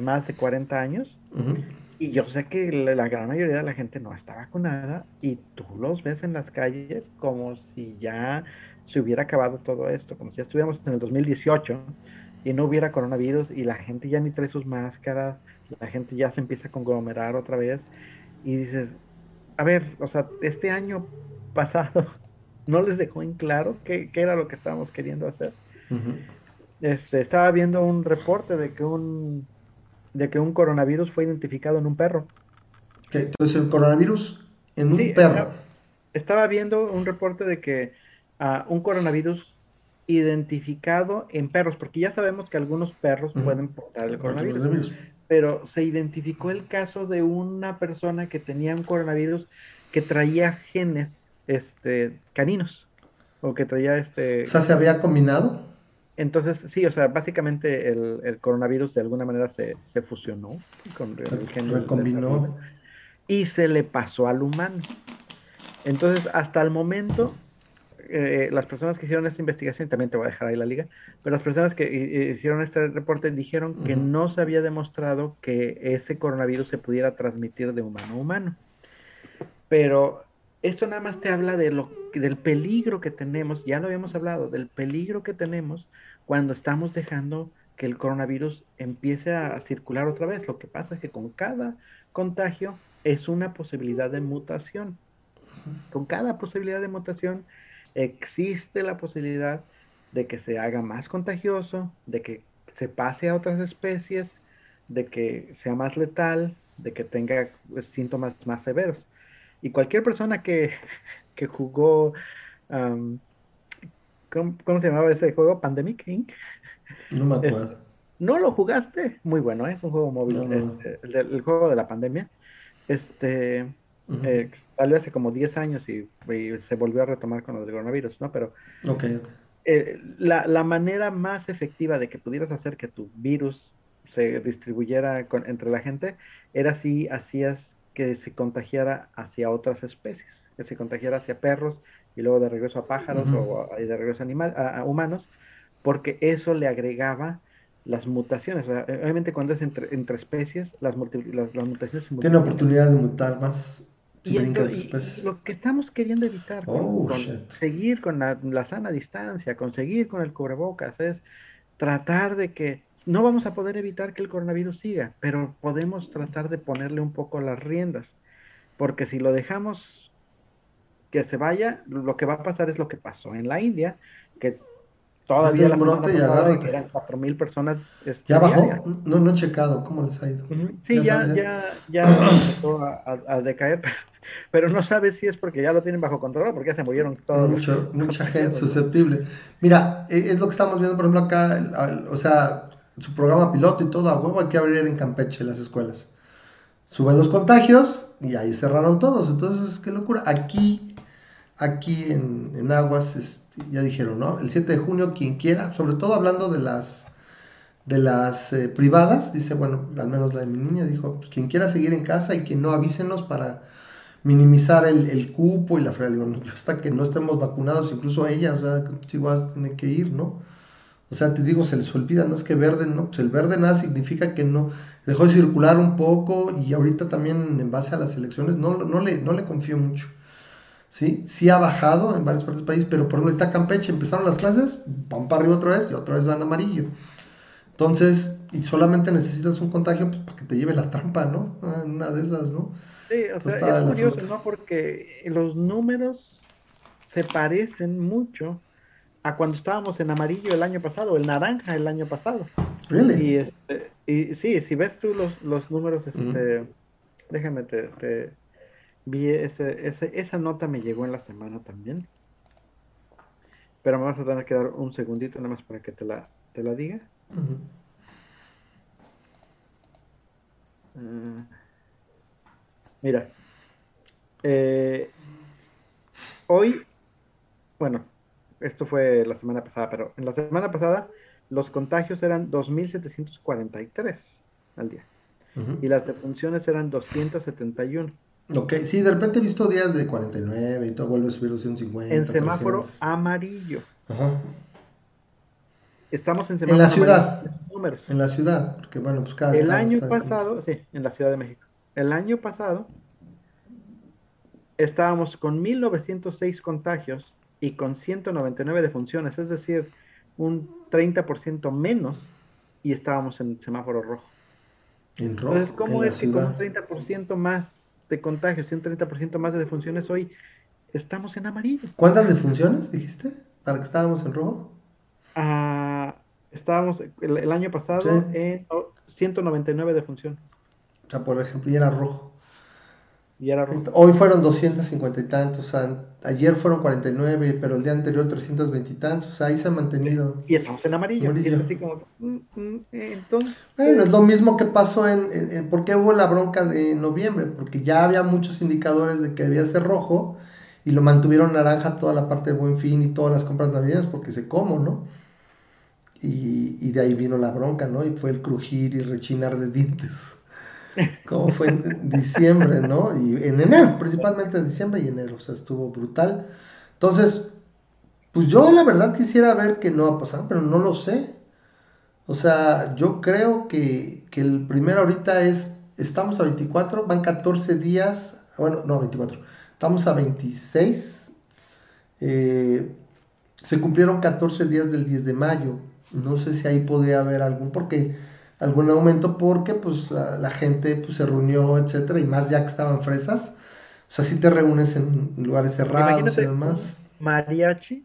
más de 40 años. Y yo sé que la, gran mayoría de la gente no está vacunada y tú los ves en las calles como si ya se hubiera acabado todo esto, como si ya estuviéramos en el 2018 y no hubiera coronavirus y la gente ya ni trae sus máscaras, la gente ya se empieza a conglomerar otra vez y dices, a ver, o sea, este año pasado no les dejó en claro qué, era lo que estábamos queriendo hacer. este, estaba viendo un reporte de que un de que un coronavirus fue identificado en un perro. Entonces el coronavirus en un perro. Estaba, viendo un reporte de que uh, un coronavirus identificado en perros, porque ya sabemos que algunos perros pueden portar el coronavirus, pero se identificó el caso de una persona que tenía un coronavirus que traía genes este caninos o que traía este o sea se había combinado entonces sí o sea básicamente el, coronavirus de alguna manera se, se fusionó con el gen recombinó. y se le pasó al humano. Entonces hasta el momento eh, las personas que hicieron esta investigación, también te voy a dejar ahí la liga, pero las personas que hicieron este reporte dijeron que no se había demostrado que ese coronavirus se pudiera transmitir de humano a humano. Pero esto nada más te habla de lo, del peligro que tenemos, ya lo habíamos hablado, del peligro que tenemos cuando estamos dejando que el coronavirus empiece a circular otra vez. Lo que pasa es que con cada contagio es una posibilidad de mutación. Con cada posibilidad de mutación existe la posibilidad de que se haga más contagioso, de que se pase a otras especies, de que sea más letal, de que tenga pues, síntomas más severos. Y cualquier persona que, que jugó, ¿cómo, se llamaba ese juego? Pandemic Inc. No me acuerdo. ¿No lo jugaste? Muy bueno, ¿eh? es un juego móvil, este, el, juego de la pandemia. Este, eh, salió hace como 10 años y, se volvió a retomar con lo del coronavirus, ¿no? Pero eh, la, la, manera más efectiva de que pudieras hacer que tu virus se distribuyera entre la gente era si hacías que se contagiara hacia otras especies, que se contagiara hacia perros y luego de regreso a pájaros o de regreso a, animal, a, humanos, porque eso le agregaba las mutaciones. obviamente cuando es entre, entre especies, las, las, las mutaciones se Tiene oportunidad de mutar más. Y, lo que estamos queriendo evitar, oh, seguir con la, la, sana distancia, conseguir con el cubrebocas, es tratar de que no vamos a poder evitar que el coronavirus siga, pero podemos tratar de ponerle un poco las riendas, porque si lo dejamos que se vaya, lo que va a pasar es lo que pasó en la India, que todavía la brote y eran cuatro mil personas. Ya bajó, no, no he checado cómo les ha ido. Sí, ya, ya, ya, empezó a, decaer, pero no sabes si es porque ya lo tienen bajo control o porque ya se murieron todos. Mucho, mucha gente susceptible. Mira, e, es lo que estamos viendo, por ejemplo, acá, o sea, su programa piloto y todo, a huevo hay que abrir en Campeche las escuelas. Suben los contagios y ahí cerraron todos. Entonces, qué locura. Aquí, aquí en, Aguas, este, ya dijeron, ¿no? El 7 de junio, quien quiera, sobre todo hablando de las de las eh, privadas, dice, bueno, al menos la de mi niña dijo, pues quien quiera seguir en casa y que no avísenos para minimizar el, cupo y la frega. Digo, hasta que no estemos vacunados, incluso ella, o sea, igual tiene que ir, ¿no? O sea, te digo, se les olvida, no es que verde, no, pues el verde nada significa que no, dejó de circular un poco y ahorita también en base a las elecciones no, no, le, no le confío mucho. ¿Sí? sí ha bajado en varias partes del país, pero por ejemplo está Campeche, empezaron las clases, van para arriba otra vez y otra vez van amarillo. Entonces, y solamente necesitas un contagio pues, para que te lleve la trampa, ¿no? Ah, una de esas, ¿no? Sí, o sea, es curioso, ¿no? Porque los números se parecen mucho a cuando estábamos en amarillo el año pasado, el naranja el año pasado. Really? Y, este, y sí, si ves tú los, los números, este, déjame te, vi ese, ese, esa nota me llegó en la semana también. Pero me vas a tener que dar un segundito nada más para que te la, te la diga. Ah, mira, eh, hoy, bueno, esto fue la semana pasada, pero en la semana pasada los contagios eran 2.743 al día. Y las defunciones eran 271. Ok, sí, de repente he visto días de 49 y todo vuelve a subir 250. En semáforo amarillo. Ajá. Estamos en semáforo En la ciudad. En la ciudad, porque bueno, pues cada El año pasado, sí, en la Ciudad de México. El año pasado estábamos con 1906 contagios y con 199 defunciones, es decir, un 30% menos y estábamos en semáforo rojo. En rojo. Entonces, ¿cómo es que con un 30% más de contagios y un 30% más de defunciones hoy estamos en amarillo? ¿Cuántas defunciones dijiste para que estábamos en rojo? Ah, estábamos el, año pasado en 199 defunciones. O sea, por ejemplo, y era rojo. Este, hoy fueron 250 y tantos, o sea, ayer fueron 49, pero el día anterior 320 y tantos, o sea, ahí se ha mantenido. Y estamos en amarillo. Mm, mm, entonces... Bueno, es lo mismo que pasó en, en, ¿Por qué hubo la bronca de noviembre? Porque ya había muchos indicadores de que debía ser rojo y lo mantuvieron naranja toda la parte de Buen Fin y todas las compras navideñas porque se como, ¿no? Y, y de ahí vino la bronca, ¿no? Y fue el crujir y rechinar de dientes como fue en diciembre, ¿no? Y en enero, principalmente en diciembre y enero, o sea, estuvo brutal. Entonces, pues yo la verdad quisiera ver qué no va a pasar, pero no lo sé. O sea, yo creo que, que el primero ahorita es, estamos a 24, van 14 días, bueno, no, 24, estamos a 26, eh, se cumplieron 14 días del 10 de mayo, no sé si ahí podría haber algún, porque algún aumento porque pues la, gente pues se reunió, etcétera, y más ya que estaban fresas. O sea, si te reúnes en lugares cerrados y demás. mariachi,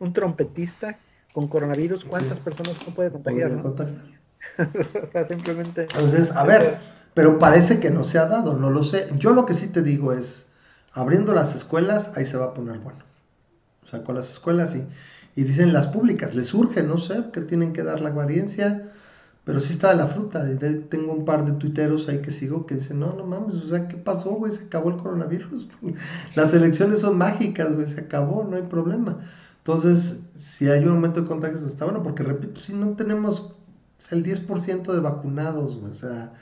un trompetista con coronavirus, ¿cuántas personas no puede contagiar? o sea, simplemente. Entonces, a ver, pero parece que no se ha dado, no lo sé. Yo lo que sí te digo es, abriendo las escuelas, ahí se va a poner bueno. O sea, con las escuelas y, y dicen las públicas, les surge, no sé, que tienen que dar la apariencia pero sí está de la fruta. Tengo un par de tuiteros ahí que sigo que dicen, no, no mames, o sea, ¿qué pasó, güey? Se acabó el coronavirus. Las elecciones son mágicas, güey, se acabó, no hay problema. Entonces, si hay un aumento de contagios, está bueno, porque repito, si no tenemos el 10% de vacunados, güey, o sea,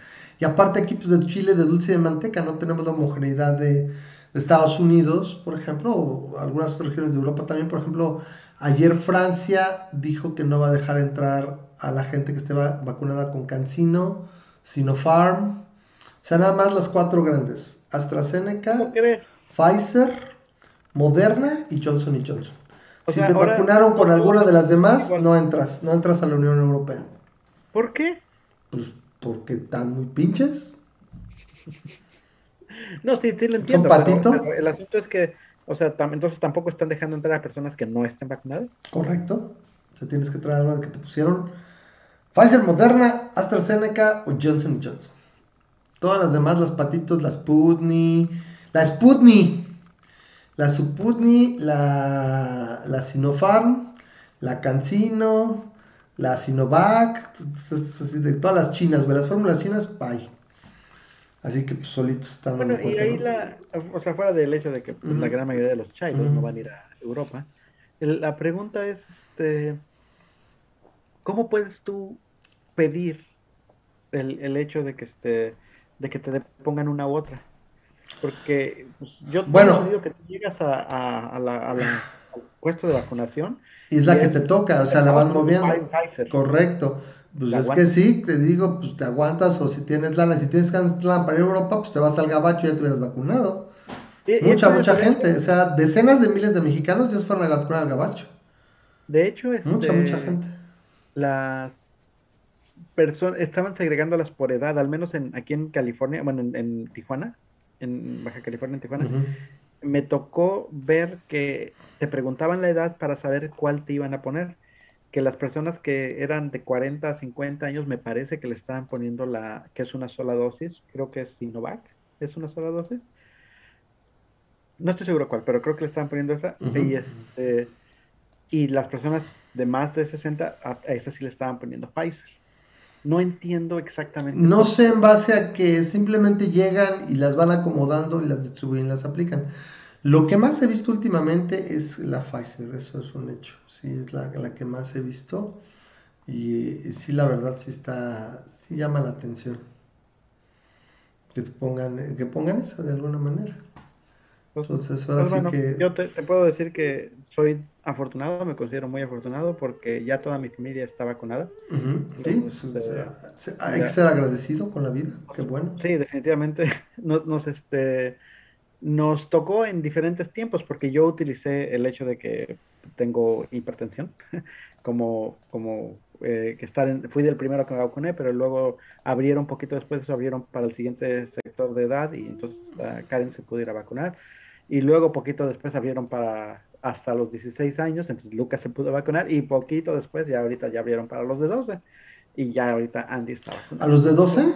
y aparte aquí, pues de Chile, de dulce y de manteca, no tenemos la homogeneidad de, de Estados Unidos, por ejemplo, o algunas otras regiones de Europa también, por ejemplo, ayer Francia dijo que no va a dejar entrar a la gente que esté vacunada con CanSino, Sinopharm, o sea, nada más las cuatro grandes, AstraZeneca, Pfizer, Moderna y Johnson Johnson. si te vacunaron con alguna de las demás, no entras, no entras a la Unión Europea. ¿Por qué? Pues porque están muy pinches. no, sí, sí lo entiendo. ¿Son patito? el asunto es que, o sea, entonces tampoco están dejando entrar a personas que no estén vacunadas. Correcto. O sea, tienes que traer algo de que te pusieron Pfizer, Moderna, AstraZeneca o Johnson Johnson. Todas las demás, las patitos, la Sputnik, la Sputnik, la Sputnik, la, la Sinopharm, la CanSino, la Sinovac, de todas las chinas, güey, las fórmulas chinas, bye. Así que pues solitos están Bueno, y ahí la, o sea, fuera del hecho de que pues, la gran mayoría de los chinos no van a ir a Europa, la pregunta es, este, ¿cómo puedes tú pedir el, hecho de que este de que te pongan una u otra? Porque pues, yo bueno, que tú llegas a, la, al puesto de vacunación y es la que te toca, o sea, la van moviendo. Correcto. Pues es que sí, te digo, pues te aguantas o si tienes lana, si tienes lana para ir a Europa, pues te vas al gabacho y ya te hubieras vacunado. mucha, mucha gente, o sea, decenas de miles de mexicanos ya se fueron a vacunar al gabacho. De hecho, este, mucha, mucha gente las personas estaban segregándolas por edad, al menos en, aquí en California, bueno, en, Tijuana, en Baja California, en Tijuana, me tocó ver que te preguntaban la edad para saber cuál te iban a poner. Que las personas que eran de 40 a 50 años, me parece que le estaban poniendo la, que es una sola dosis, creo que es Sinovac, es una sola dosis. No estoy seguro cuál, pero creo que le estaban poniendo esa. Y este y las personas de más de 60, a esas sí le estaban poniendo Pfizer. No entiendo exactamente. No sé en base a que simplemente llegan y las van acomodando y las distribuyen, las aplican. Lo que más he visto últimamente es la Pfizer, eso es un hecho. Sí, es la, la que más he visto. Y, sí, la verdad, sí está, sí llama la atención. Que te pongan, que pongan esa de alguna manera. Pues, Entonces, ahora pues sí que... Yo te, puedo decir que soy afortunado, me considero muy afortunado porque ya toda mi familia está vacunada. Pues, este, hay que ser agradecido con la vida, qué bueno. Sí, definitivamente. Nos, nos, este, nos tocó en diferentes tiempos porque yo utilicé el hecho de que tengo hipertensión como, como eh, que estar en, fui del primero que me vacuné, pero luego abrieron un poquito después, abrieron para el siguiente sector de edad y entonces Karen se pudiera vacunar. Y luego poquito después abrieron para hasta los 16 años, entonces Lucas se pudo vacunar y poquito después ya ahorita ya abrieron para los de 12 y ya ahorita Andy está vacunado. ¿A los de 12?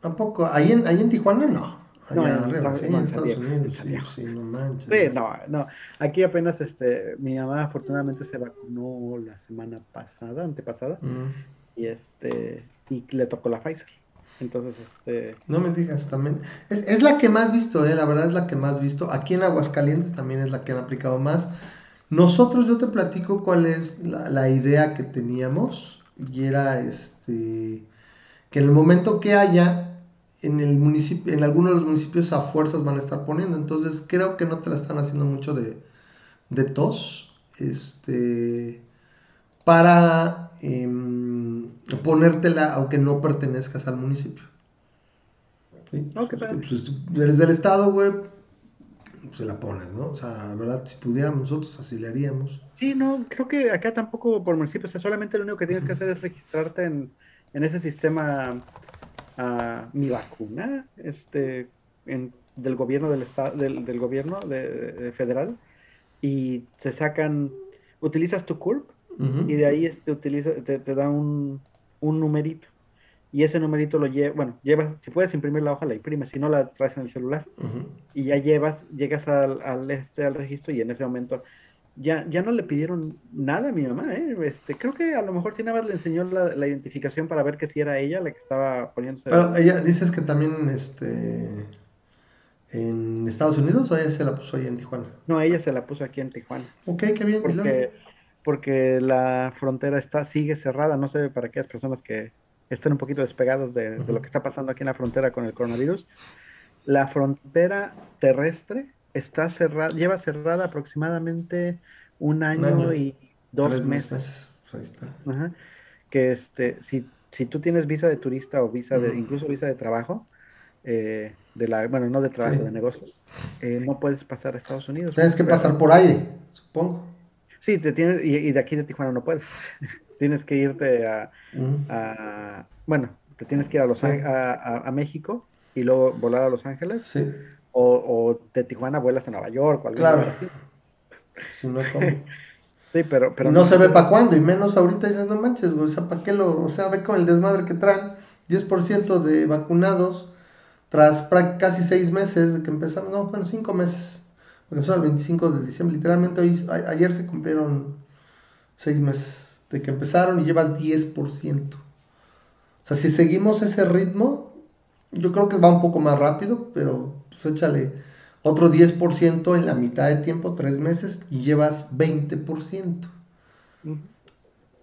¿Tampoco? ¿Ahí en, ahí en Tijuana no? Allá arriba, sí, en Estados Unidos, sí, sí, no manches. Sí, no, no, aquí apenas este, mi mamá afortunadamente se vacunó la semana pasada, antepasada, mm. y este, y le tocó la Pfizer. Entonces, este... No me digas, también. Es, es la que más visto, eh, la verdad es la que más visto. Aquí en Aguascalientes también es la que han aplicado más. Nosotros, yo te platico cuál es la, idea que teníamos. Y era este que en el momento que haya en el municipio, en algunos de los municipios a fuerzas van a estar poniendo. Entonces creo que no te la están haciendo mucho de, de tos. Este para em, ponértela aunque no pertenezcas al municipio. ¿Sí? pues, eres del estado, güey, se la pones, ¿no? O sea, la verdad, si pudiéramos nosotros, así le haríamos. Sí, no, creo que acá tampoco por municipio, o sea, solamente lo único que tienes que hacer es registrarte en, en ese sistema Mi Vacuna, este, en, del gobierno del estado, del, del gobierno de, federal, y te sacan, utilizas tu CURP, y de ahí te, utiliza, te, te da un, un numerito y ese numerito lo llevas, bueno, llevas, si puedes imprimir la hoja, la imprimes, si no la traes en el celular. Y ya llevas, llegas al, al, este, al registro y en ese momento ya, ya no le pidieron nada a mi mamá, ¿eh? Este, creo que a lo mejor sí nada más le enseñó la, la identificación para ver que si era ella la que estaba poniéndose. Pero ella, dices que también, este, en Estados Unidos o ella se la puso ahí en Tijuana? No, ella se la puso aquí en Tijuana. Ok, qué bien. Porque, porque la frontera está, sigue cerrada, no sé para aquellas personas que estén un poquito despegados de, lo que está pasando aquí en la frontera con el coronavirus. La frontera terrestre está cerrada, lleva cerrada aproximadamente un año, y dos meses. Pues ahí está. Que este, si, si tú tienes visa de turista o visa de, incluso visa de trabajo, eh, de la, bueno, no de trabajo, de negocios, eh, no puedes pasar a Estados Unidos. Tienes que pasar por aire, supongo. Sí, te tienes, y de aquí de Tijuana no puedes. tienes que irte a, bueno, te tienes que ir a, Los a, a, México y luego volar a Los Ángeles. Sí. O, o de Tijuana vuelas a Nueva York o algo claro. así. Si no, sí, pero, pero no, se ve para cuándo, y menos ahorita dices, no manches, güey, o sea, ¿para qué lo, o sea, ve con el desmadre que traen, 10% de vacunados tras casi seis meses de que empezamos, no, bueno, cinco meses, porque empezó el 25 de diciembre, literalmente hoy, ayer se cumplieron seis meses de que empezaron y llevas 10%. O sea, si seguimos ese ritmo, yo creo que va un poco más rápido, pero pues échale otro 10% en la mitad de tiempo, tres meses, y llevas 20%.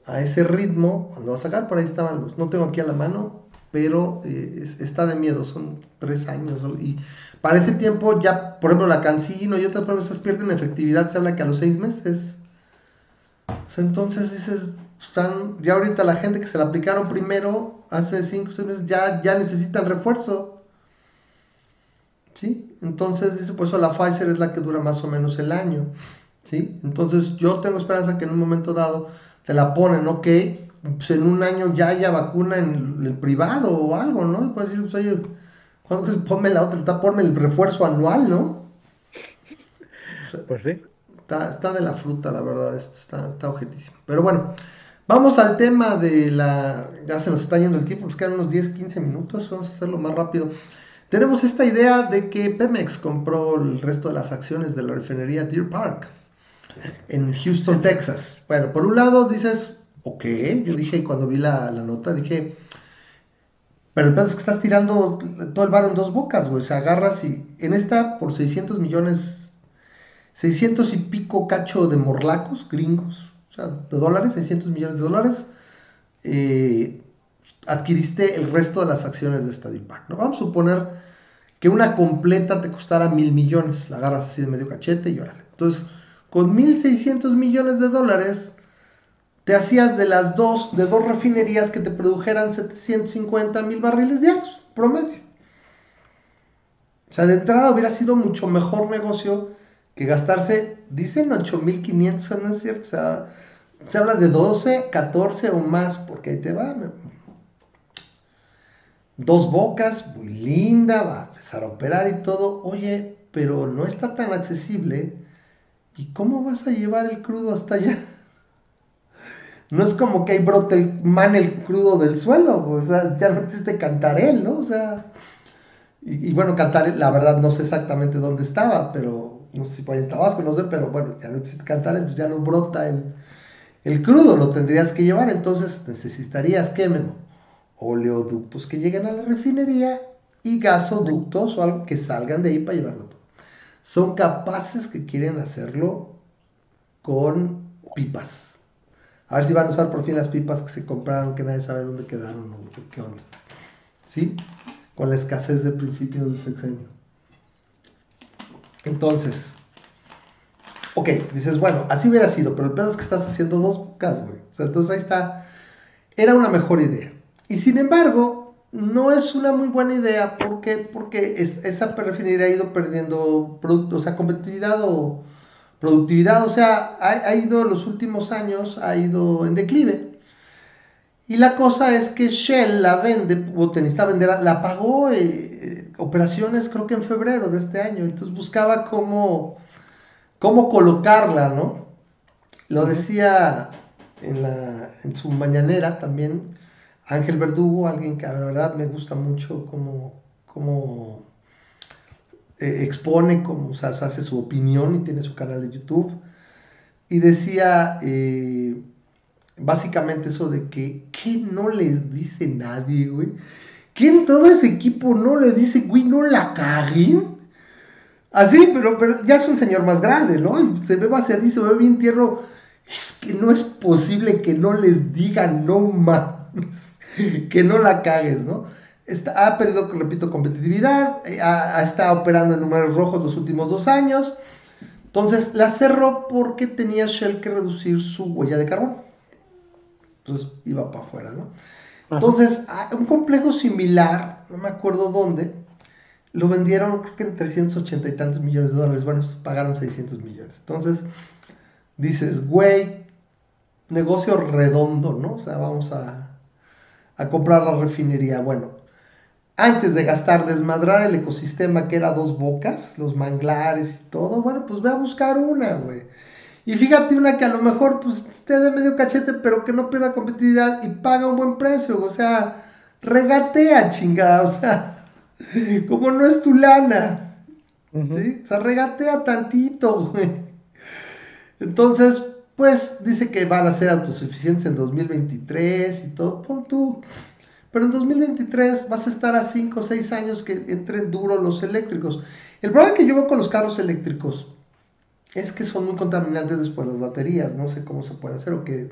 A ese ritmo, cuando vas a sacar, por ahí estaban los, no tengo aquí a la mano, pero eh, está de miedo, son tres años. Y para ese tiempo ya, por ejemplo, la cancino y otras promesas pierden efectividad, se habla que a los seis meses. Pues entonces dices, están, ya ahorita la gente que se la aplicaron primero, hace 5 o 6 meses, ya, ya necesitan refuerzo. ¿Sí? Entonces dice, pues la Pfizer es la que dura más o menos el año. ¿Sí? Entonces yo tengo esperanza que en un momento dado te la ponen, ok, pues en un año ya haya vacuna en el privado o algo, ¿no? Y puedes decir, pues oye, ponme la otra, ponme el refuerzo anual, ¿no? pues sí. Está, de la fruta, la verdad, esto está, está objetísimo. Pero bueno, vamos al tema de la... Ya se nos está yendo el tiempo, nos quedan unos 10, 15 minutos, vamos a hacerlo más rápido. Tenemos esta idea de que Pemex compró el resto de las acciones de la refinería Deer Park en Houston, Texas. Bueno, por un lado dices, ok, yo dije cuando vi la, nota, dije, pero el pedo es que estás tirando todo el bar en dos bocas, güey. O sea, agarras y en esta por 600 millones 600 y pico cacho de morlacos gringos, o sea, de dólares, 600 millones de dólares, eh, adquiriste el resto de las acciones de esta Park. ¿no? Vamos a suponer que una completa te costara mil millones, la agarras así de medio cachete y órale. Entonces, con 1.600 millones de dólares, te hacías de las dos, de dos refinerías que te produjeran 750 mil barriles diarios, promedio. O sea, de entrada hubiera sido mucho mejor negocio que gastarse, dicen 8.500, no es cierto, se habla de 12, 14 o más, porque ahí te va. Dos bocas, muy linda, va a empezar a operar y todo. Oye, pero no está tan accesible. ¿Y cómo vas a llevar el crudo hasta allá? No es como que ahí brote el man el crudo del suelo, o sea, ya no existe Cantarel, ¿no? O sea, y, bueno, Cantarel, la verdad no sé exactamente dónde estaba, pero no sé si puede en Tabasco, no sé, pero bueno, ya no existe cantar, entonces ya no brota el, el crudo, lo tendrías que llevar, entonces necesitarías que, Oleoductos que lleguen a la refinería y gasoductos o algo que salgan de ahí para llevarlo todo. Son capaces que quieren hacerlo con pipas. A ver si van a usar por fin las pipas que se compraron, que nadie sabe dónde quedaron o qué onda. ¿Sí? Con la escasez de principios del sexenio. Entonces, ok, dices, bueno, así hubiera sido, pero el pedo es que estás haciendo dos bocas, güey. O sea, entonces ahí está. Era una mejor idea. Y sin embargo, no es una muy buena idea porque, porque esa refinería ha ido perdiendo producto, o sea, competitividad o productividad, o sea, ha, ido los últimos años, ha ido en declive. Y la cosa es que Shell la vende, o tenista vender, la pagó eh, eh, operaciones creo que en febrero de este año, entonces buscaba cómo, cómo colocarla, ¿no? Lo decía en, la, en su mañanera también Ángel Verdugo, alguien que la verdad me gusta mucho como, como eh, expone, como o sea, hace su opinión y tiene su canal de YouTube. Y decía eh, básicamente eso de que, ¿qué no les dice nadie, güey? ¿Qué en todo ese equipo no le dice, güey, no la caguen? Así, pero, pero ya es un señor más grande, ¿no? se ve así, se ve bien tierno. Es que no es posible que no les digan no más, que no la cagues, ¿no? Está, ha perdido, repito, competitividad, eh, ha, estado operando en números rojos los últimos dos años. Entonces la cerró porque tenía Shell que reducir su huella de carbono. Entonces iba para afuera, ¿no? Entonces, un complejo similar, no me acuerdo dónde, lo vendieron creo que en 380 y tantos millones de dólares. Bueno, pagaron 600 millones. Entonces, dices, güey, negocio redondo, ¿no? O sea, vamos a, a comprar la refinería. Bueno, antes de gastar, desmadrar el ecosistema que era dos bocas, los manglares y todo, bueno, pues ve a buscar una, güey. Y fíjate una que a lo mejor pues esté de medio cachete, pero que no pierda competitividad y paga un buen precio, o sea, regatea chingada, o sea, como no es tu lana, ¿sí? O sea, regatea tantito, güey. Entonces, pues dice que van a ser autosuficientes en 2023 y todo, pon tú pero en 2023 vas a estar a 5 o 6 años que entren duro los eléctricos. El problema que yo veo con los carros eléctricos es que son muy contaminantes después las baterías. No sé cómo se puede hacer o qué,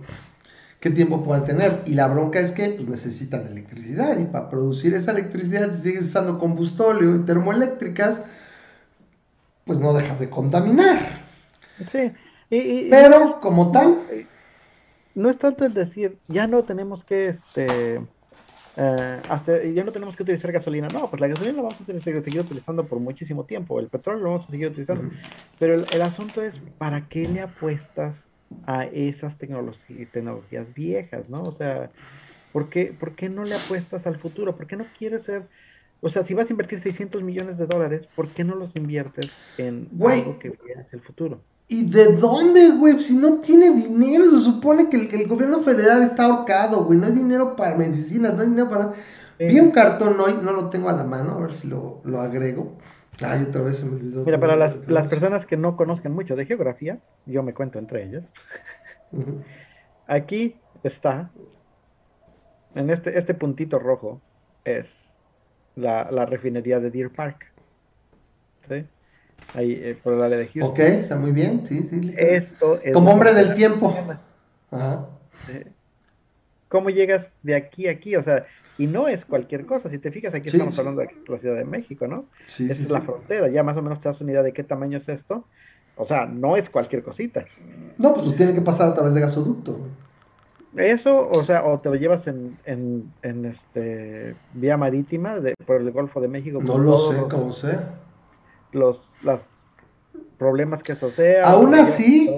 qué tiempo puedan tener. Y la bronca es que pues, necesitan electricidad. Y para producir esa electricidad, si sigues usando combustóleo y termoeléctricas, pues no dejas de contaminar. Sí. Pero como tal... No es tanto el decir, ya no tenemos que... este eh, ya no tenemos que utilizar gasolina. No, pues la gasolina la vamos a seguir utilizando por muchísimo tiempo. El petróleo lo vamos a seguir utilizando. Pero el, asunto es, ¿para qué le apuestas a esas tecnologías viejas, no? O sea, ¿por qué, ¿por qué no le apuestas al futuro? ¿Por qué no quieres ser... O sea, si vas a invertir 600 millones de dólares, ¿por qué no los inviertes en algo que es el futuro? ¿Y de dónde, güey? Si no tiene dinero, se supone que el, gobierno federal está ahorcado, güey. No hay dinero para medicinas, no hay dinero para... Vi un cartón hoy, no lo tengo a la mano, a ver si lo, agrego. Ay, otra vez se me olvidó. Mira, para las, personas que no conozcan mucho de geografía, yo me cuento entre ellas. Aquí está, en este, este puntito rojo, es la, la refinería de Deer Park. ¿Sí? Ahí eh, por la de Houston. Ok, está muy bien, sí, sí. Esto Como hombre del tiempo. Ajá. ¿Cómo llegas de aquí a aquí? O sea, y no es cualquier cosa. Si te fijas, aquí estamos hablando de la Ciudad de México, ¿no? Sí, Esa es la frontera. Ya más o menos te das una idea de qué tamaño es esto. O sea, no es cualquier cosita. No, pues tú tiene que pasar a través de gasoducto. Eso, o sea, o te lo llevas en, en, en este vía marítima de, por el Golfo de México. No lo sé, cómo sé los, los problemas que eso sea. Aún así,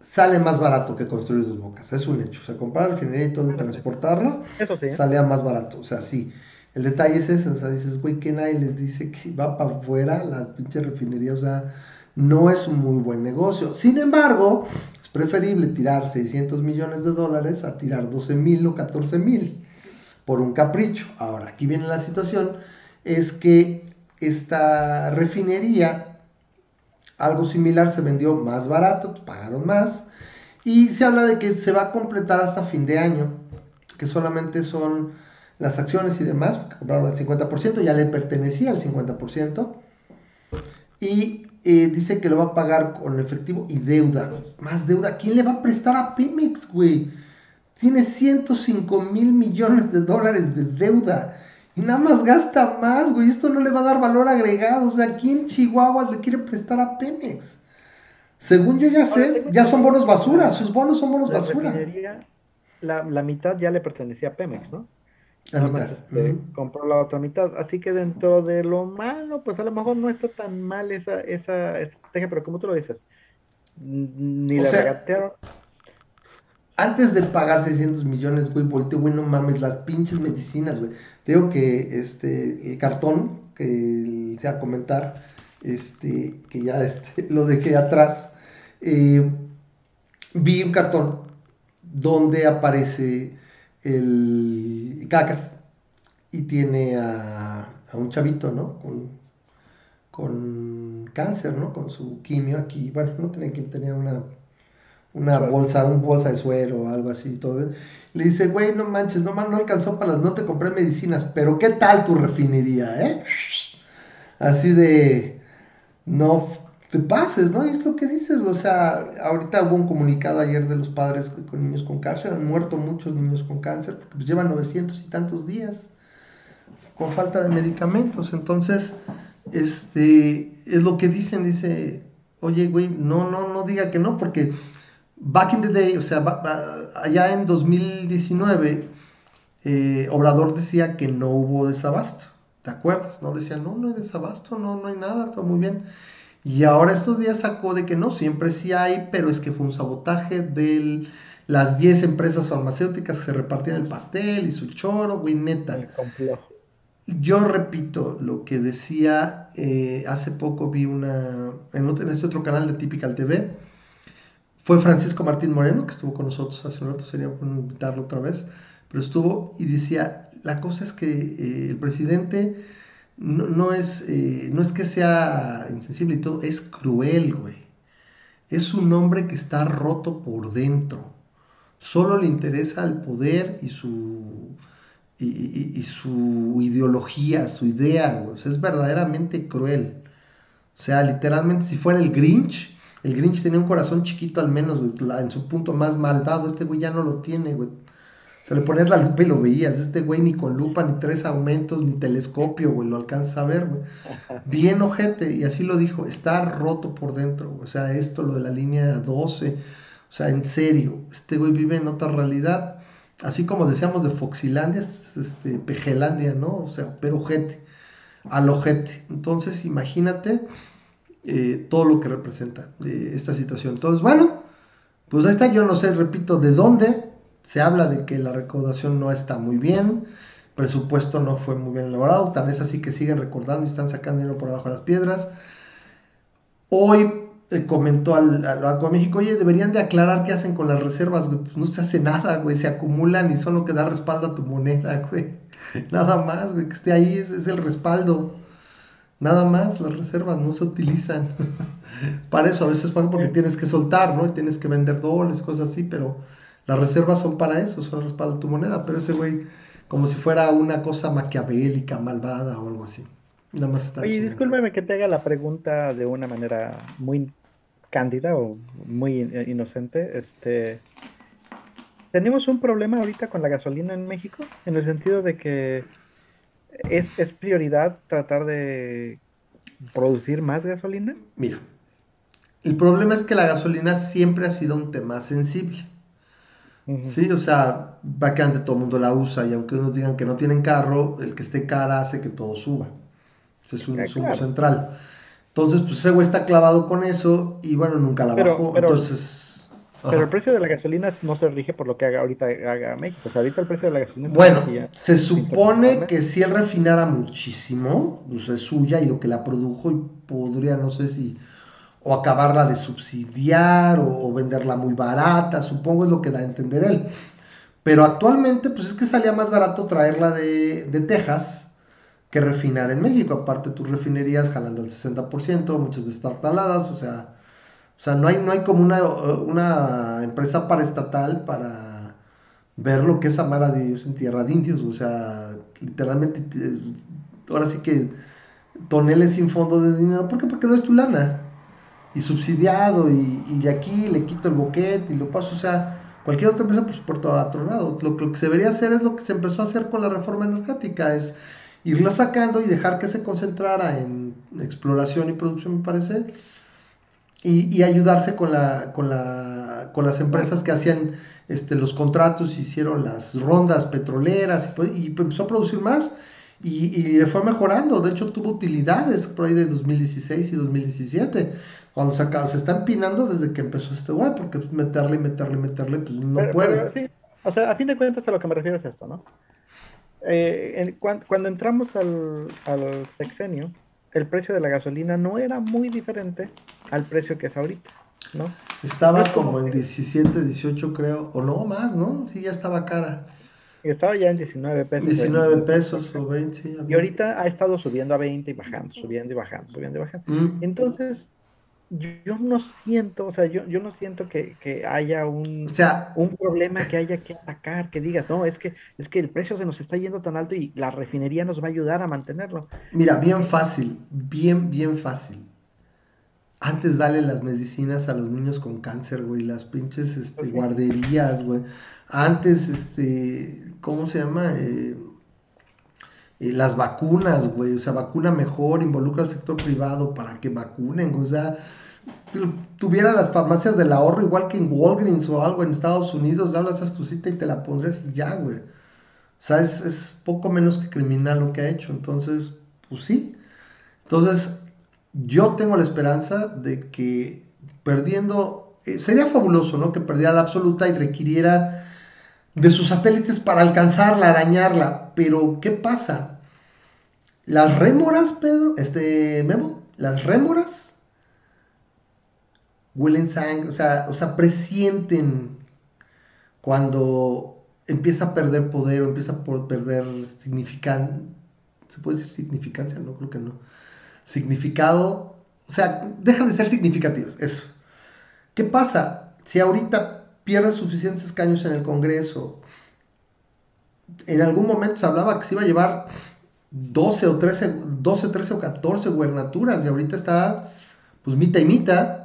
sale más barato que construir sus bocas, es un hecho. O sea, comprar el refinería y todo y transportarlo, eso sí. sale a más barato. O sea, sí. El detalle es ese, o sea, dices, güey, que nadie les dice que va para afuera la pinche refinería, o sea, no es un muy buen negocio. Sin embargo, es preferible tirar 600 millones de dólares a tirar 12 mil o 14 mil por un capricho. Ahora, aquí viene la situación, es que esta refinería, algo similar se vendió más barato, pagaron más, y se habla de que se va a completar hasta fin de año, que solamente son las acciones y demás, porque compraron el 50%, ya le pertenecía el 50%, y eh, dice que lo va a pagar con efectivo y deuda, más deuda, ¿quién le va a prestar a Pemex, güey? Tiene 105 mil millones de dólares de deuda y nada más gasta más, güey. Esto no le va a dar valor agregado. O sea, ¿quién Chihuahua le quiere prestar a Pemex? Según yo ya sé, ya son bonos basura. Sus bonos son bonos basura. La, la, mitad ya le pertenecía a Pemex, ¿no? La mitad. Este, compró la otra mitad. Así que dentro de lo malo, pues a lo mejor no está tan mal esa, esa estrategia, pero como tú lo dices, Ni le regatearon. Antes de pagar 600 millones, güey, volteo, güey, no mames, las pinches medicinas, güey. Te digo que este, el cartón, que sea comentar, este, que ya este, lo dejé atrás, eh, vi un cartón donde aparece el cacas y tiene a, un chavito, ¿no? Con, con, cáncer, ¿no? Con su quimio aquí. Bueno, no tenía quimio, tenía una, una bolsa, un bolsa de suero o algo así. Todo. Le dice, güey, no manches, no, no alcanzó para las, no te compré medicinas, pero ¿qué tal tu refinería, eh? Así de, no te pases, ¿no? Y es lo que dices, o sea, ahorita hubo un comunicado ayer de los padres con niños con cáncer, han muerto muchos niños con cáncer, porque pues llevan 900 y tantos días con falta de medicamentos, entonces, este, es lo que dicen, dice, oye, güey, no, no, no diga que no, porque back in the day, o sea, allá en 2019, eh, Obrador decía que no hubo desabasto, ¿te acuerdas? No decía, no, no hay desabasto, no, no hay nada, todo muy bien. Y ahora estos días sacó de que no, siempre sí hay, pero es que fue un sabotaje de las 10 empresas farmacéuticas que se repartían el pastel y su choro, güey, neta. Yo repito lo que decía, eh, hace poco vi una, en, en este otro canal de Typical TV, fue Francisco Martín Moreno, que estuvo con nosotros hace un rato, sería bueno invitarlo otra vez, pero estuvo y decía, la cosa es que eh, el presidente no, es, eh, no es que sea insensible y todo, es cruel, güey. Es un hombre que está roto por dentro. Solo le interesa el poder y su, y, su ideología, su idea, güey. es verdaderamente cruel. O sea, literalmente, si fuera el Grinch, el Grinch tenía un corazón chiquito al menos, güey, en su punto más malvado. Este güey ya no lo tiene, güey. Se le ponías la lupa y lo veías. Este güey ni con lupa, ni tres aumentos, ni telescopio, güey, lo alcanza a ver, güey. Bien ojete, y así lo dijo, está roto por dentro, O sea, esto, lo de la línea 12, o sea, en serio, este güey vive en otra realidad. Así como decíamos de Foxilandia, este, Pejelandia, ¿no? O sea, pero ojete, al ojete. Entonces, imagínate eh, todo lo que representa eh, esta situación. Entonces, bueno, pues ahí está, yo no sé, repito, de dónde, se habla de que la recaudación no está muy bien, presupuesto no fue muy bien elaborado, tal vez así que siguen recordando y están sacando dinero por abajo de las piedras. Hoy eh, comentó al, Banco de México, oye, deberían de aclarar qué hacen con las reservas, Pues no se hace nada, güey, se acumulan y son lo que da respaldo a tu moneda. Nada más, que esté ahí es el respaldo. Nada más, las reservas no se utilizan. Para eso a veces pagan porque tienes que soltar, ¿no? Y tienes que vender dólares, cosas así, pero las reservas son para eso, son de tu moneda, pero ese güey, como si fuera una cosa maquiavélica, malvada o algo así. Nada más está Oye, discúlpeme que te haga la pregunta de una manera muy cándida o muy inocente. Este, tenemos un problema ahorita con la gasolina en México, en el sentido de que es, es prioridad tratar de producir más gasolina. Mira, el problema es que la gasolina siempre ha sido un tema sensible. Sí, o sea, va que todo el mundo la usa y aunque unos digan que no tienen carro, el que esté cara hace que todo suba. Ese es un ah, sumo central. Entonces, pues ese güey está clavado con eso y bueno, nunca la bajó. Entonces. Pero el precio de la gasolina no se rige por lo que haga ahorita haga México. O sea, ahorita el precio de la gasolina. Bueno, se supone que si él refinara muchísimo, pues es suya y lo que la produjo y podría, no sé si o acabarla de subsidiar o, venderla muy barata, supongo es lo que da a entender él. Pero actualmente, pues es que salía más barato traerla de, Texas que refinar en México. Aparte, tus refinerías jalando el 60%, muchas de estar taladas, o sea, sea no, hay, no hay como una, una empresa paraestatal para ver lo que es amar a Dios en tierra de indios, o sea, literalmente, ahora sí que toneles sin fondo de dinero, ¿por qué? Porque no es tu lana. Y subsidiado y, y, de aquí le quito el boquete y lo paso, o sea, cualquier otra empresa pues por todo otro lado. Lo, lo, que se debería hacer es lo que se empezó a hacer con la reforma energética, es irla sacando y dejar que se concentrara en exploración y producción, me parece, y, y ayudarse con, la, con, la, con las empresas que hacían este, los contratos, hicieron las rondas petroleras y, pues, y empezó a producir más. Y, y, fue mejorando, de hecho tuvo utilidades por ahí de 2016 y 2017, Cuando se, acaba, se está empinando desde que empezó este güey, porque meterle, meterle, meterle, pues no puede. O sea, a fin de cuentas a lo que me refiero es esto, ¿no? Eh, cuando, entramos al, al sexenio, el precio de la gasolina no era muy diferente al precio que es ahorita, ¿no? Estaba como en 17, 18 creo, o no más, ¿no? Sí, ya estaba cara. Estaba ya en 19 pesos. 19 pesos o 20, sí. Y ahorita ha estado subiendo a 20 y bajando, subiendo y bajando, subiendo y bajando. Mm. Entonces, yo no siento, o sea, yo, yo no siento que, haya un, un problema que haya que atacar, que digas, no, es que, es que el precio se nos está yendo tan alto y la refinería nos va a ayudar a mantenerlo. Mira, bien fácil, bien, bien fácil. Antes dale las medicinas a los niños con cáncer, güey, las pinches este, guarderías, güey. Antes, este, ¿cómo se llama? Eh, eh, las vacunas, güey, o sea, vacuna mejor, involucra al sector privado para que vacunen, o sea, tuviera las farmacias del ahorro igual que en Walgreens o algo en Estados Unidos, hablas a tu cita y te la pondrías y ya, güey. O sea, es, poco menos que criminal lo que ha hecho. Entonces, pues sí. Entonces, yo tengo la esperanza de que perdiendo, eh, sería fabuloso, ¿no? Que perdiera la absoluta y requiriera de sus satélites para alcanzarla, dañarla. Pero, ¿qué pasa? Las rémoras, Pedro, este Memo, las rémoras huelen sangre, o sea, o sea, presienten cuando empieza a perder poder o empieza a perder significancia, ¿se puede decir significancia? No, creo que no. Significado, o sea, dejan de ser significativos, eso. ¿Qué pasa? Si ahorita pierde suficientes escaños en el Congreso, en algún momento se hablaba que se iba a llevar 12 o 13, 12, 13 o 14 gubernaturas y ahorita está pues mitad y mitad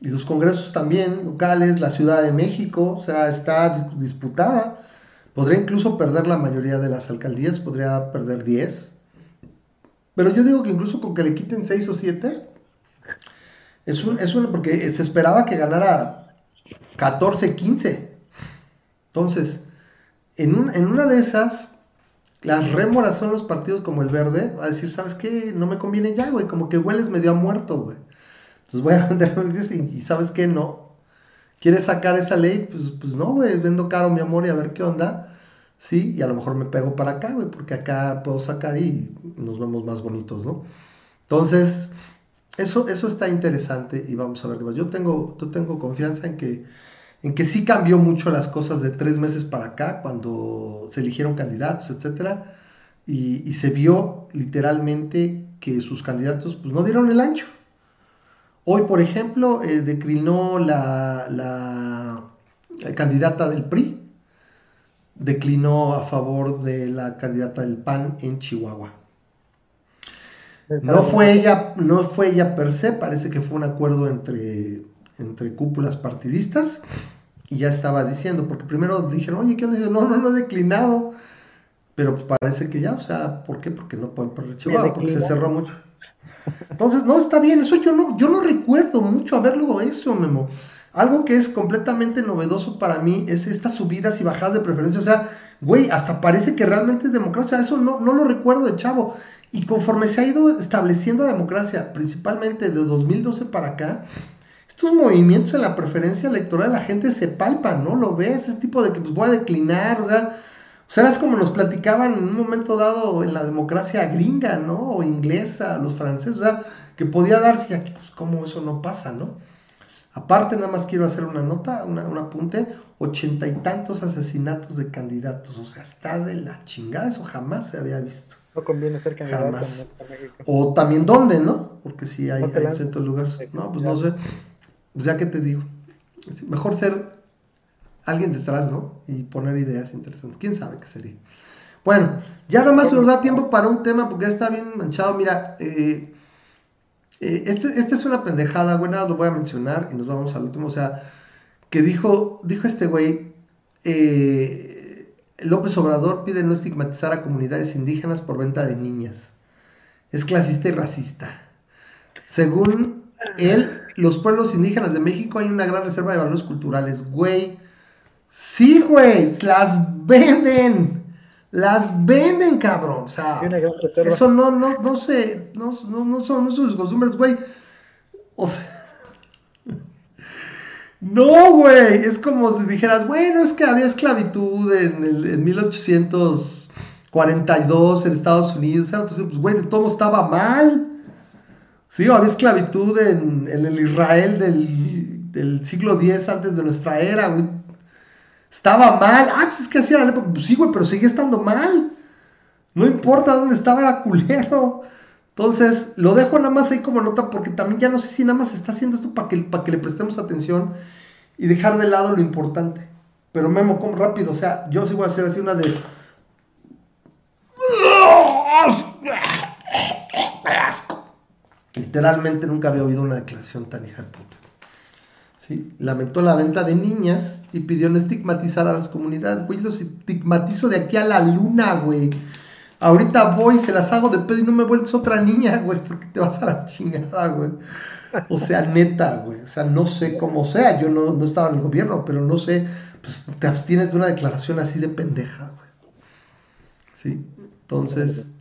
y los congresos también locales, la Ciudad de México, o sea, está disputada. Podría incluso perder la mayoría de las alcaldías, podría perder 10. Pero yo digo que incluso con que le quiten 6 o 7, es un, es un, porque se esperaba que ganara 14, 15. Entonces, en, en una de esas, las rémoras son los partidos como el verde, a decir, ¿sabes qué? No me conviene ya, güey, como que hueles medio a muerto, güey. Entonces voy a vender y, sabes qué, no. ¿Quieres sacar esa ley? Pues, pues no, güey, vendo caro mi amor y a ver qué onda. Sí, y a lo mejor me pego para acá, güey, porque acá puedo sacar y nos vemos más bonitos, ¿no? Entonces, eso, eso está interesante y vamos a ver Yo tengo, yo tengo confianza en que, en que sí cambió mucho las cosas de tres meses para acá, cuando se eligieron candidatos, etcétera, y, y se vio literalmente que sus candidatos pues, no dieron el ancho. Hoy, por ejemplo, eh, declinó la, candidata del PRI, declinó a favor de la candidata del PAN en Chihuahua. No fue ella, no fue ella per se, parece que fue un acuerdo entre, entre cúpulas partidistas y ya estaba diciendo, porque primero dijeron, oye, ¿qué onda? No, no, no he declinado, pero pues parece que ya, o sea, ¿por qué? Porque no pueden perder Chihuahua, porque se cerró mucho. Entonces, no, está bien, eso yo no, yo no recuerdo mucho haberlo eso, Memo. Algo que es completamente novedoso para mí es estas subidas y bajadas de preferencia. O sea, güey, hasta parece que realmente es democracia. Eso no, no lo recuerdo de chavo. Y conforme se ha ido estableciendo la democracia, principalmente de 2012 para acá, estos movimientos en la preferencia electoral, la gente se palpa, ¿no? Lo ves, ese tipo de que pues voy a declinar, o sea, o sea, es como nos platicaban en un momento dado en la democracia gringa, ¿no? O inglesa, los franceses, o sea, que podía darse aquí, pues cómo eso no pasa, ¿no? Aparte, nada más quiero hacer una nota, una, un apunte, ochenta y tantos asesinatos de candidatos, o sea, está de la chingada, eso jamás se había visto. No conviene ser candidato. Jamás. O también dónde, ¿no? Porque si hay, hay ciertos lugares. No, pues no sé. Pues ya que te digo. Mejor ser alguien detrás, ¿no? Y poner ideas interesantes. ¿Quién sabe qué sería? Bueno, ya nada más nos da tiempo para un tema porque ya está bien manchado. Mira, eh, eh, este, esta es una pendejada, güey, nada lo voy a mencionar y nos vamos al último. O sea, que dijo, dijo este güey, eh, López Obrador pide no estigmatizar a comunidades indígenas por venta de niñas. Es clasista y racista. Según él, los pueblos indígenas de México hay una gran reserva de valores culturales. Güey, Sí, güey, las venden. Las venden, cabrón. O sea, eso no, no, no sé, no, no, son sus costumbres, güey. O sea, no, güey, es como si dijeras, bueno, es que había esclavitud en, el, en 1842 en Estados Unidos, entonces, pues, güey, de todo estaba mal. Sí, había esclavitud en, el Israel del, del, siglo X antes de nuestra era, güey. Estaba mal. Ah, pues es que hacía la época. Pues sí, güey, pero sigue estando mal. No importa dónde estaba, era culero. Entonces, lo dejo nada más ahí como nota porque también ya no sé si nada más está haciendo esto para que, para que le prestemos atención y dejar de lado lo importante. Pero Memo, como rápido, o sea, yo sí voy a hacer así una de... Literalmente nunca había oído una declaración tan hija de puta. ¿Sí? Lamentó la venta de niñas y pidió no estigmatizar a las comunidades. Güey, los estigmatizo de aquí a la luna, güey. Ahorita voy, se las hago de pedo y no me vuelves otra niña, güey, porque te vas a la chingada, güey. O sea, neta, güey. O sea, no sé cómo sea. Yo no, estaba en el gobierno, pero no sé. Pues te abstienes de una declaración así de pendeja, güey. Sí. Entonces.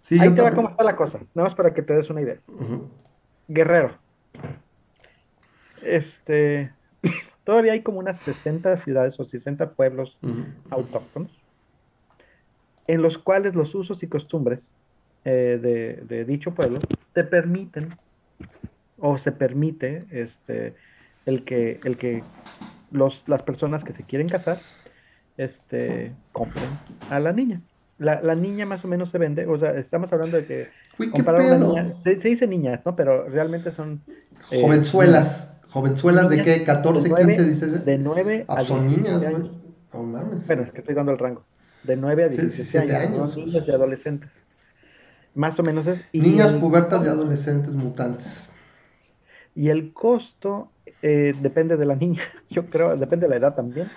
Sí, Ahí te va cómo está la cosa. Nada más para que te des una idea. Guerrero. Este. Todavía hay como unas 60 ciudades o 60 pueblos autóctonos en los cuales los usos y costumbres eh, de, dicho pueblo te permiten o se permite este el que el que los las personas que se quieren casar este compren a la niña. La, la niña más o menos se vende o sea estamos hablando de que comprar una niña se, dice niñas no pero realmente son eh, jovenzuelas jovenzuelas de qué 14 15 dices de 9 ah, a son niñas no mames bueno es que estoy dando el rango de 9 a 17 años, niños y adolescentes. Más o menos es. Niñas pubertas y adolescentes mutantes. Y el costo eh, depende de la niña, yo creo, depende de la edad también.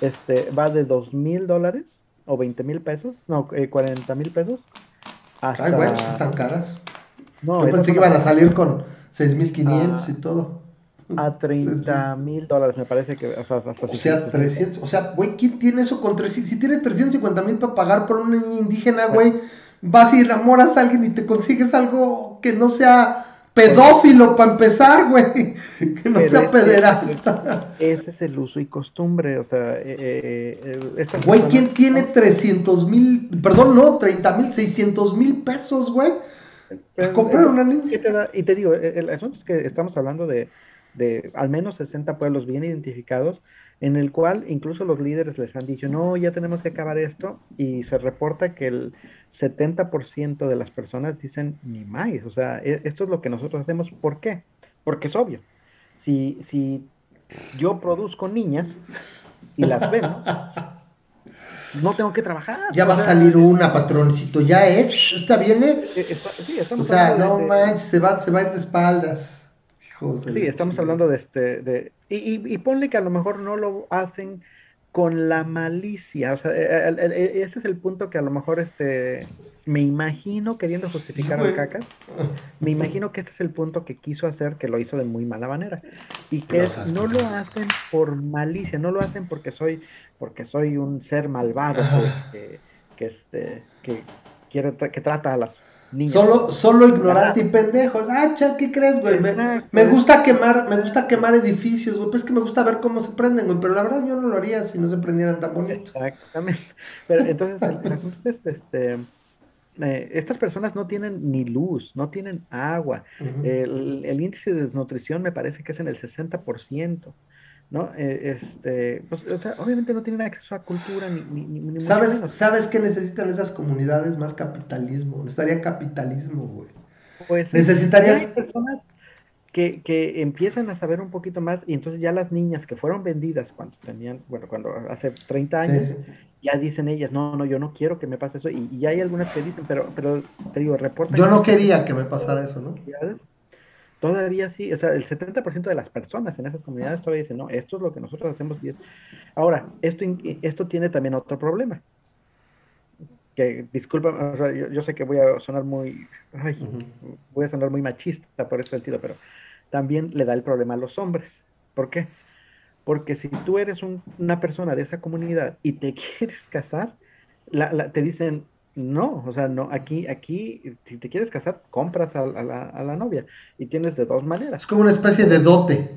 Este, va de 2 mil dólares o 20 mil pesos, no, eh, 40 mil pesos. Hasta... Ay, bueno, pues están caras. No, yo pensé que iban a salir con 6.500 ah. y todo a 30 mil dólares, me parece que. O sea, o sea 300. O sea, güey, ¿quién tiene eso con 300? Si tiene 350 mil para pagar por un indígena, güey, vas y enamoras a alguien y te consigues algo que no sea pedófilo para empezar, güey. Que no sea pederasta. Ese es el uso y costumbre, o sea, eh, eh, eh Güey, ¿quién tiene 300 mil, perdón, no, 30 mil, 600 mil pesos, güey? Para comprar una niña. y te digo, el asunto es que estamos hablando de de al menos 60 pueblos bien identificados, en el cual incluso los líderes les han dicho, no, ya tenemos que acabar esto, y se reporta que el 70% de las personas dicen, ni más, o sea, e, esto es lo que nosotros hacemos, ¿por qué? Porque es obvio, si, si yo produzco niñas y las vendo, no tengo que trabajar. Ya va a salir una, patroncito, ya, ¿eh? ¿Está bien, eh? eh o sea, no manches, se va, se va a ir de espaldas. Sí, estamos hablando de este, de, y, y, ponle que a lo mejor no lo hacen con la malicia, o sea, e, e, e, ese es el punto que a lo mejor este, me imagino queriendo justificar al cacas, me imagino que este es el punto que quiso hacer, que lo hizo de muy mala manera, y que no lo hacen por malicia, no lo hacen porque soy, porque soy un ser malvado que, que, este, que quiere, que trata a las Solo, solo ignorante y pendejos. Ah, ¿qué crees, güey? Me, gusta quemar, me gusta quemar edificios, güey. Pues que me gusta ver cómo se prenden, güey. Pero la verdad yo no lo haría si no se prendieran tan bonito. Exactamente. Pero entonces, este, eh, estas personas no tienen ni luz, no tienen agua. el, el, índice de desnutrición me parece que es en el 60%. ¿No? Eh, este, pues, o sea, obviamente no tienen acceso a cultura ni, ni, ni ¿Sabes, ¿Sabes qué necesitan esas comunidades? Más capitalismo. Necesitaría capitalismo, güey. Pues necesitarías... Hay personas que, que empiezan a saber un poquito más y entonces ya las niñas que fueron vendidas cuando tenían, bueno, cuando hace 30 años, ya dicen ellas, no, no, yo no quiero que me pase eso. Y, ya hay algunas que dicen, pero, pero te digo, reportan. Yo no quería que me pasara eso, ¿no? Todavía sí, o sea, el 70% de las personas en esas comunidades todavía dicen, no, esto es lo que nosotros hacemos. Ahora, esto, esto tiene también otro problema. Que, disculpa, o sea, yo, sé que voy a sonar muy, voy a sonar muy machista por ese sentido, pero también le da el problema a los hombres. ¿Por qué? Porque si tú eres una persona de esa comunidad y te quieres casar, la, te dicen, No, o sea, no, aquí, aquí, si te quieres casar, compras a, la, a la novia y tienes de dos maneras. Es como una especie de dote.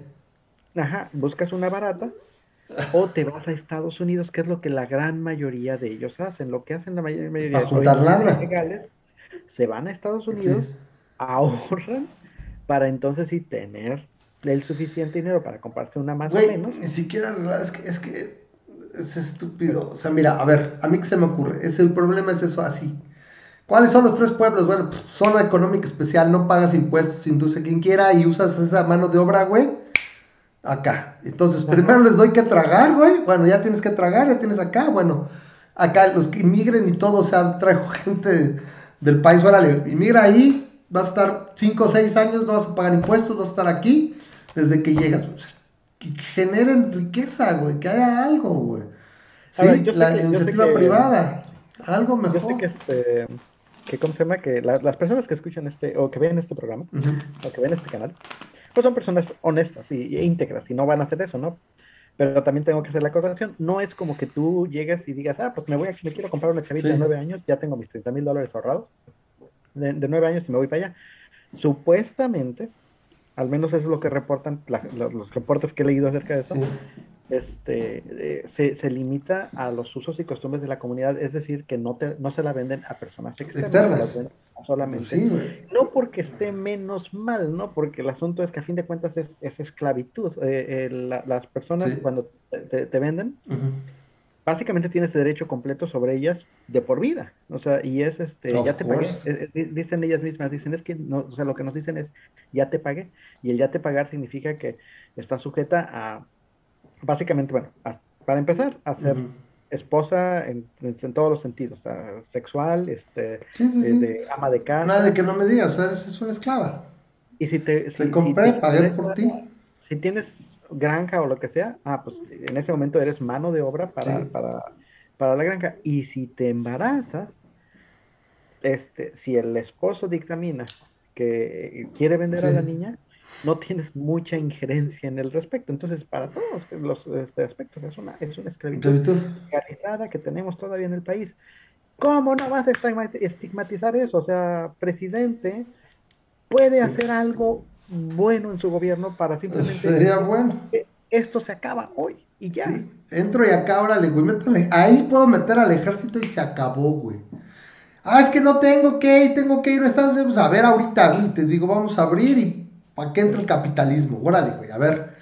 Ajá, buscas una barata o te vas a Estados Unidos, que es lo que la gran mayoría de ellos hacen. Lo que hacen la mayoría de juntar legales, se van a Estados Unidos, ahorran para entonces sí tener el suficiente dinero para comprarse una más o menos. Ni siquiera, es que, es que es estúpido. O sea, mira, a ver, a mí que se me ocurre, es el problema es eso así. ¿Cuáles son los tres pueblos? Bueno, pues, zona económica especial, no pagas impuestos, induce quien quiera y usas esa mano de obra, güey, acá. Entonces, primero les doy que tragar, güey. Bueno, ya tienes que tragar, ya tienes acá. Bueno, acá los que inmigren y todo, o sea, traigo gente del país, órale, inmigra ahí, vas a estar cinco o seis años, no vas a pagar impuestos, vas a estar aquí desde que llegas. Que generen riqueza, güey, que haya algo, güey. Sí, la iniciativa privada, algo mejor. Yo sé que, este, que ¿cómo se llama? Que las personas que escuchan este, o que ven este programa, o que ven este canal, pues son personas honestas y, íntegras y no van a hacer eso, ¿no? Pero también tengo que hacer la aclaración, no es como que tú llegues y digas, ah, pues me voy a, me quiero comprar una chavita de nueve años, ya tengo mis 30 mil dólares ahorrados, de, nueve años y me voy para allá. Supuestamente, al menos eso es lo que reportan los, reportes que he leído acerca de eso, este, eh, se, se, limita a los usos y costumbres de la comunidad, es decir, que no, te, no se la venden a personas externas, solamente. no porque esté menos mal, ¿no? Porque el asunto es que a fin de cuentas es, es esclavitud. Eh, eh, las personas cuando te, te venden, básicamente tienes derecho completo sobre ellas de por vida. O sea, y es este, ya te pagué. dicen ellas mismas, dicen es que, no, o sea, lo que nos dicen es, ya te pagué. Y el ya te pagar significa que está sujeta a básicamente, bueno, para empezar, a ser esposa en, todos los sentidos, sexual, este, De, ama de casa. Nada de que no me digas, o sea, es una esclava. Y si te... te compré, pagué por ti. Si tienes granja o lo que sea, ah, pues en ese momento eres mano de obra para, para, para la granja. Y si te embarazas, este, si el esposo dictamina que quiere vender a la niña, no tienes mucha injerencia en el respecto. Entonces, para todos los este, aspectos es una, es una esclavitud realizada que tenemos todavía en el país. ¿Cómo no vas a estigmatizar eso? O sea, presidente puede hacer algo bueno en su gobierno para simplemente... Sería bueno. Que esto se acaba hoy y ya. Sí. Entro y acá, órale, güey, meto ahí puedo meter al ejército y se acabó, güey. Ah, es que no tengo que ir, tengo que ir, estás, a ver ahorita, güey, te digo, vamos a abrir y ¿Para qué entra el capitalismo? Órale, güey, a ver,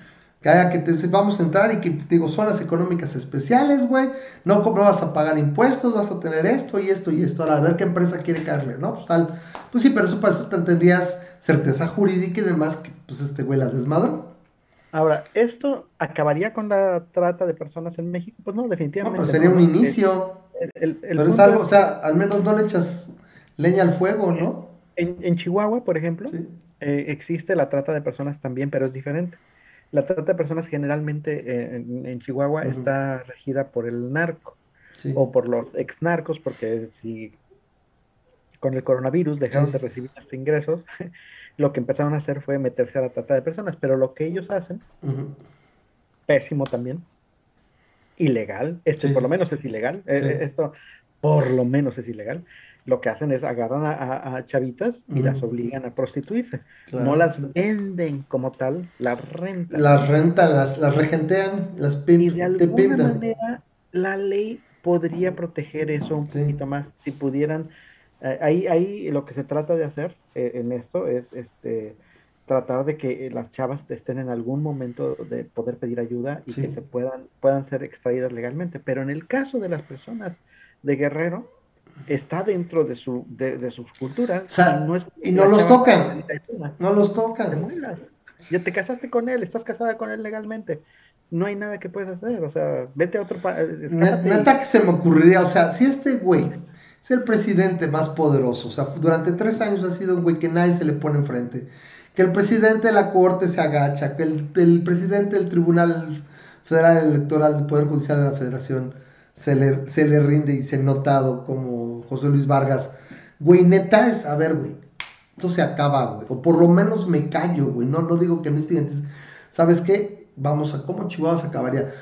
que haya que te, vamos a entrar y que digo, zonas económicas especiales, güey, no, no vas a pagar impuestos, vas a tener esto y esto y esto, a ver qué empresa quiere caerle, ¿no? Pues tal, pues sí, pero eso para eso tendrías certeza jurídica y demás que pues este güey la desmadró. Ahora, ¿esto acabaría con la trata de personas en México? Pues no, definitivamente. No, pero sería un inicio. pero es algo, o sea, al menos no le echas leña al fuego, ¿no? En, en Chihuahua, por ejemplo, sí. Eh, existe la trata de personas también, pero es diferente. La trata de personas generalmente eh, en, Chihuahua está regida por el narco o por los ex narcos, porque si con el coronavirus dejaron de recibir sus ingresos, lo que empezaron a hacer fue meterse a la trata de personas, pero lo que ellos hacen, pésimo también, ilegal, este por lo menos es ilegal, eh, esto por lo menos es ilegal, lo que hacen es agarran a, chavitas y las obligan a prostituirse. No las venden como tal, las rentan. Las rentan, las, las regentean, las pimp, Y de alguna manera la ley podría proteger eso un poquito más. Si pudieran, eh, ahí, ahí lo que se trata de hacer eh, en esto es este tratar de que las chavas estén en algún momento de poder pedir ayuda y que se puedan, puedan ser extraídas legalmente. Pero en el caso de las personas de Guerrero, está dentro de su de, de sus culturas. y no, los tocan. No los tocan. Ya te casaste con él, estás casada con él legalmente. No hay nada que puedas hacer. O sea, vete a otro país. Neta que se me ocurriría. O sea, si este güey es el presidente más poderoso, o sea, durante tres años ha sido un güey que nadie se le pone enfrente. Que el presidente de la corte se agacha, que el, el presidente del Tribunal Federal Electoral del Poder Judicial de la Federación se le, se le rinde y se notado como José Luis Vargas. Güey, neta es, a ver, güey, esto se acaba, güey. O por lo menos me callo, güey. No, no digo que no esté ¿Sabes qué? Vamos a, ¿cómo Chihuahua se acabaría?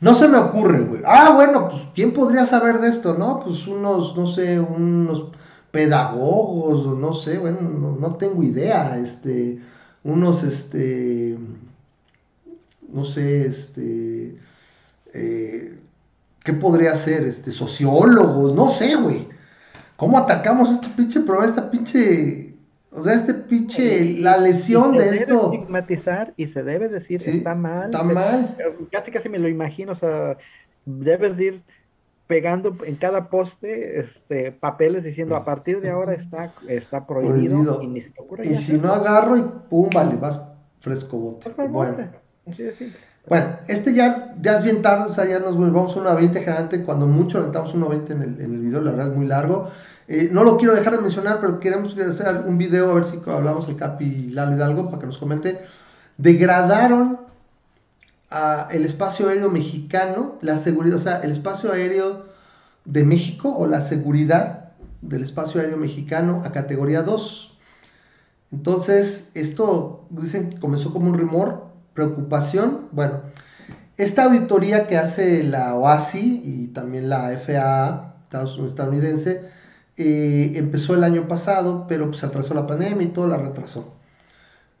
No se me ocurre, güey. Ah, bueno, pues ¿quién podría saber de esto, no? Pues unos, no sé, unos pedagogos, o no sé, bueno, no, tengo idea, este, unos, este, no sé, este, eh, ¿qué podría ser? Este, sociólogos, no sé, güey. ¿Cómo atacamos este pinche problema, esta pinche o sea, este pinche, la lesión de esto. Se debe estigmatizar y se debe decir, está mal. Está mal. Casi, casi me lo imagino, o sea, debes ir pegando en cada poste este, papeles diciendo a partir de ahora está, está prohibido, y si no agarro y pum, vale, vas fresco bote. Bueno. bueno, este ya, ya es bien tarde, o sea, ya nos vamos a una 20 generalmente, cuando mucho aventamos una 20 en el, en el video, la verdad es muy largo. Eh, no lo quiero dejar de mencionar, pero queremos hacer un video, a ver si hablamos el Capi Lalo Hidalgo, para que nos comente. Degradaron el espacio aéreo mexicano, la seguridad, o sea, el espacio aéreo de México o la seguridad del espacio aéreo mexicano a categoría 2. Entonces, esto dicen que comenzó como un rumor, preocupación. Bueno, esta auditoría que hace la OASI y también la FAA estadounidense, eh, empezó el año pasado, pero pues atrasó la pandemia y todo la retrasó.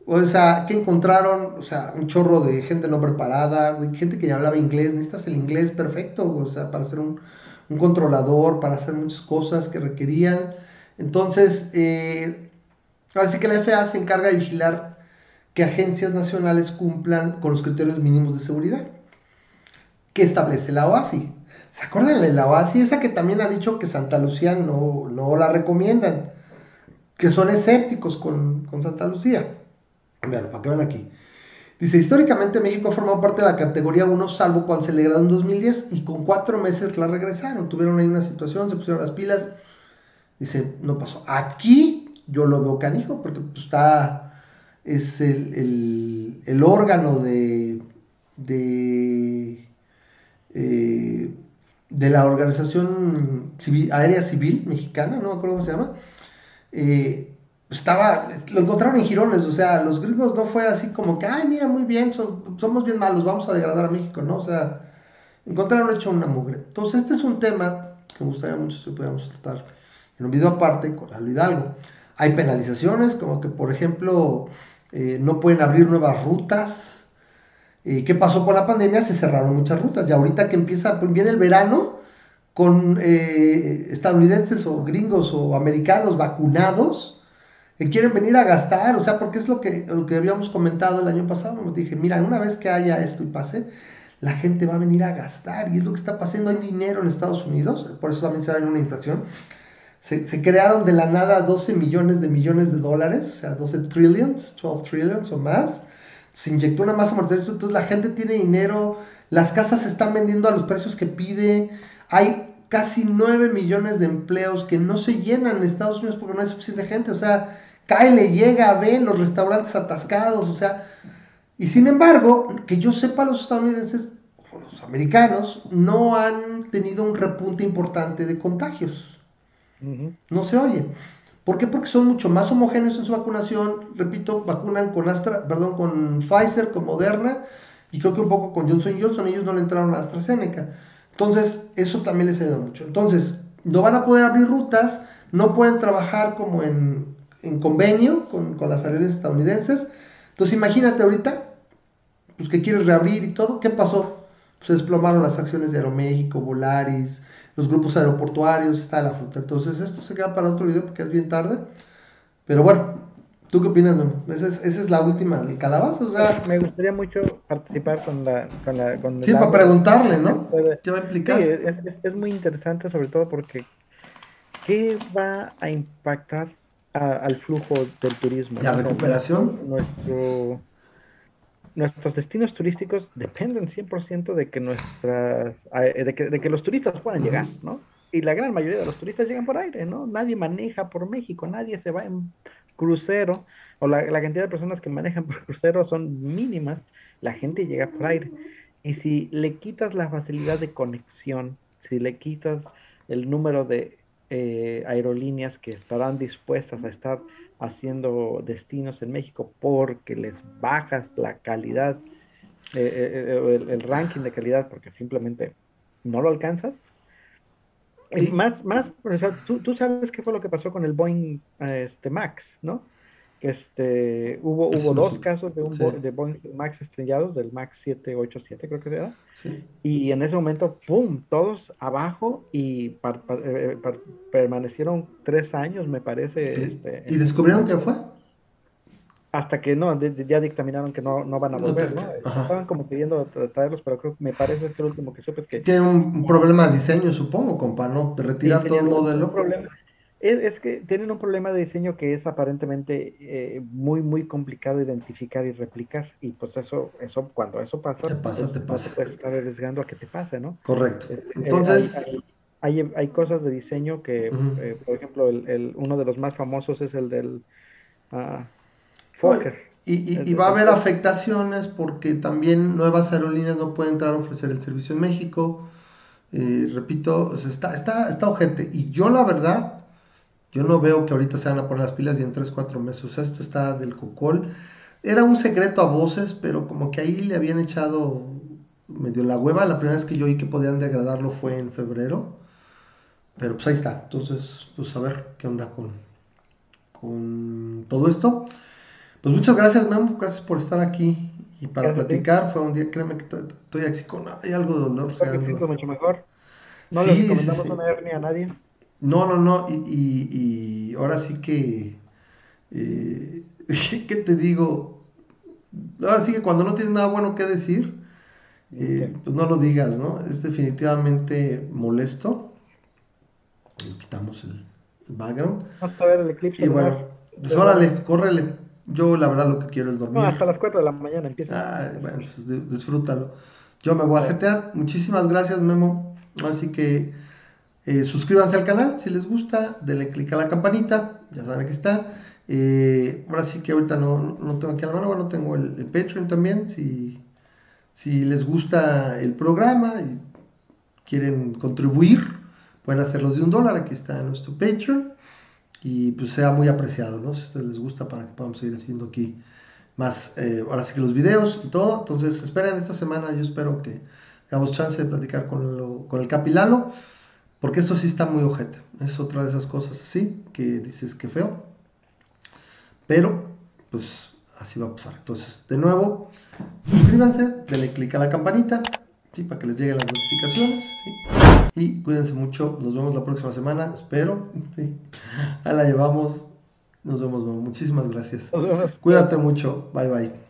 O sea, que encontraron, o sea, un chorro de gente no preparada, gente que ya hablaba inglés, necesitas el inglés perfecto, o sea, para ser un, controlador, para hacer muchas cosas que requerían. Entonces, eh, ahora sí que la FAA se encarga de vigilar que agencias nacionales cumplan con los criterios mínimos de seguridad que establece la OASI. ¿Se acuerdan de la OASI? Esa que también ha dicho que Santa Lucía no, no la recomiendan, que son escépticos con, Santa Lucía. Vean, para que vean aquí. Dice, históricamente México ha formado parte de la categoría 1, salvo cuando se le en 2010 y con cuatro meses la regresaron. Tuvieron ahí una situación, se pusieron las pilas. Dice, no pasó. Aquí yo lo veo canijo porque pues, está, es el, órgano de, de eh, de la Organización Civil, Aérea Civil Mexicana, no me acuerdo cómo se llama, eh, estaba, lo encontraron en jirones, o sea, los gringos no fue así como que, ay, mira, muy bien, somos bien malos, vamos a degradar a México, ¿no? O sea, encontraron hecho una mugre. Entonces, este es un tema que me gustaría mucho si pudiéramos tratar en un video aparte con Aldo Hidalgo. Hay penalizaciones, como que, por ejemplo, eh, no pueden abrir nuevas rutas, eh, ¿Qué pasó con la pandemia? Se cerraron muchas rutas. Y ahorita que empieza, viene el verano con eh, estadounidenses o gringos o americanos vacunados que quieren venir a gastar, o sea, porque es lo que, lo que habíamos comentado el año pasado, me dije, mira, una vez que haya esto y pase, la gente va a venir a gastar y es lo que está pasando, hay dinero en Estados Unidos, por eso también se va a una inflación. Se, se, crearon de la nada 12 millones de millones de dólares, o sea, 12 trillions, 12 trillions o más, se inyectó una masa mortal, entonces la gente tiene dinero, las casas se están vendiendo a los precios que pide, hay casi 9 millones de empleos que no se llenan en Estados Unidos porque no hay suficiente gente, o sea, cae, le llega, ve los restaurantes atascados, o sea, y sin embargo, que yo sepa, los estadounidenses o los americanos no han tenido un repunte importante de contagios. No se oye. ¿Por qué? Porque son mucho más homogéneos en su vacunación. Repito, vacunan con Astra, perdón, con Pfizer, con Moderna y creo que un poco con Johnson Johnson. Ellos no le entraron a AstraZeneca. Entonces, eso también les ayuda mucho. Entonces, no van a poder abrir rutas, no pueden trabajar como en, convenio con, las aerolíneas estadounidenses. Entonces, imagínate ahorita, pues que quieres reabrir y todo, ¿qué pasó? Se desplomaron las acciones de Aeroméxico, Volaris, los grupos aeroportuarios, está la fruta. Entonces, esto se queda para otro video porque es bien tarde. Pero bueno, ¿tú qué opinas, Esa es, esa es la última del calabazo. O sea, me gustaría mucho participar con la. Con la con sí, para preguntarle, ¿no? ¿Qué va a implicar? Sí, es, es, muy interesante, sobre todo porque. ¿Qué va a impactar al flujo del turismo? La recuperación. Nuestro nuestros destinos turísticos dependen 100% de que nuestras eh, de que, de que los turistas puedan llegar, ¿no? Y la gran mayoría de los turistas llegan por aire, ¿no? Nadie maneja por México, nadie se va en crucero, o la, la cantidad de personas que manejan por crucero son mínimas, la gente llega por aire. Y si le quitas la facilidad de conexión, si le quitas el número de eh, aerolíneas que estarán dispuestas a estar haciendo destinos en México porque les bajas la calidad el, el, ranking de calidad porque simplemente no lo alcanzas. Más, más, tú, tú sabes qué fue lo que pasó con el Boeing este, Max, ¿no? Este, hubo hubo dos casos de, un de Boeing Max estrellados, del Max 787 creo que era. Y en ese momento, ¡pum! Todos abajo y eh, permanecieron tres años, me parece. Este, ¿Y descubrieron qué fue? hasta que no, ya dictaminaron que no, no van a volver, ¿no? Estaban como pidiendo traerlos, pero creo que me parece que lo último que supe es que... Tiene un problema de diseño, supongo, compa, ¿no? Retirar todo el modelo. Problema, es, que tienen un problema de diseño que es aparentemente eh, muy, muy complicado identificar y replicar, y pues eso, eso cuando eso pasa, te pasa, pues, te pasa. puedes estar arriesgando a que te pase, ¿no? Correcto. Eh, Entonces... hay, hay, cosas de diseño que, eh, por ejemplo, el, el, uno de los más famosos es el del... Uh, y, va a haber afectaciones porque también nuevas aerolíneas no pueden entrar a ofrecer el servicio en México. Eh, repito, está, está, está ojete. Y yo la verdad, yo no veo que ahorita se van a poner las pilas y en 3, 4 meses. O sea, esto está del cocol. Era un secreto a voces, pero como que ahí le habían echado medio la hueva. La primera vez que yo oí que podían degradarlo fue en febrero. Pero pues ahí está. Entonces, pues a ver qué onda con, con todo esto. Pues muchas gracias, Memo, gracias por estar aquí y para platicar. Fue un día, créeme que estoy así con hay algo de dolor. O mucho mejor. No le recomendamos una hernia a nadie. No, no, no, y, y, ahora sí que, eh, ¿qué te digo? Ahora sí que cuando no tienes nada bueno que decir, eh, pues no lo digas, ¿no? Es definitivamente molesto. quitamos el, background. Vamos a ver el eclipse. Y bueno, pues órale, córrele. Yo la verdad lo que quiero es dormir. No, hasta las 4 de la mañana empieza. Ah, bueno, pues disfrútalo. Yo me voy a jetear. Muchísimas gracias, Memo. Así que eh, suscríbanse al canal si les gusta. Denle click a la campanita. Ya saben que está. Eh, ahora sí que ahorita no, no tengo aquí a la mano. Bueno, tengo el, Patreon también. Si, si les gusta el programa y quieren contribuir, pueden hacerlos de un dólar. Aquí está nuestro Patreon y pues sea muy apreciado, ¿no? Si a les gusta para que podamos seguir haciendo aquí más, eh, ahora sí que los videos y todo. Entonces esperen esta semana, yo espero que tengamos chance de platicar con, lo, con el Capilalo, porque esto sí está muy ojete. Es otra de esas cosas así, que dices que feo. Pero, pues así va a pasar. Entonces, de nuevo, suscríbanse, denle click a la campanita, ¿sí? para que les lleguen las notificaciones. ¿sí? Y cuídense mucho. Nos vemos la próxima semana. Espero. Sí. Ahí la llevamos. Nos vemos. Muchísimas gracias. Cuídate mucho. Bye bye.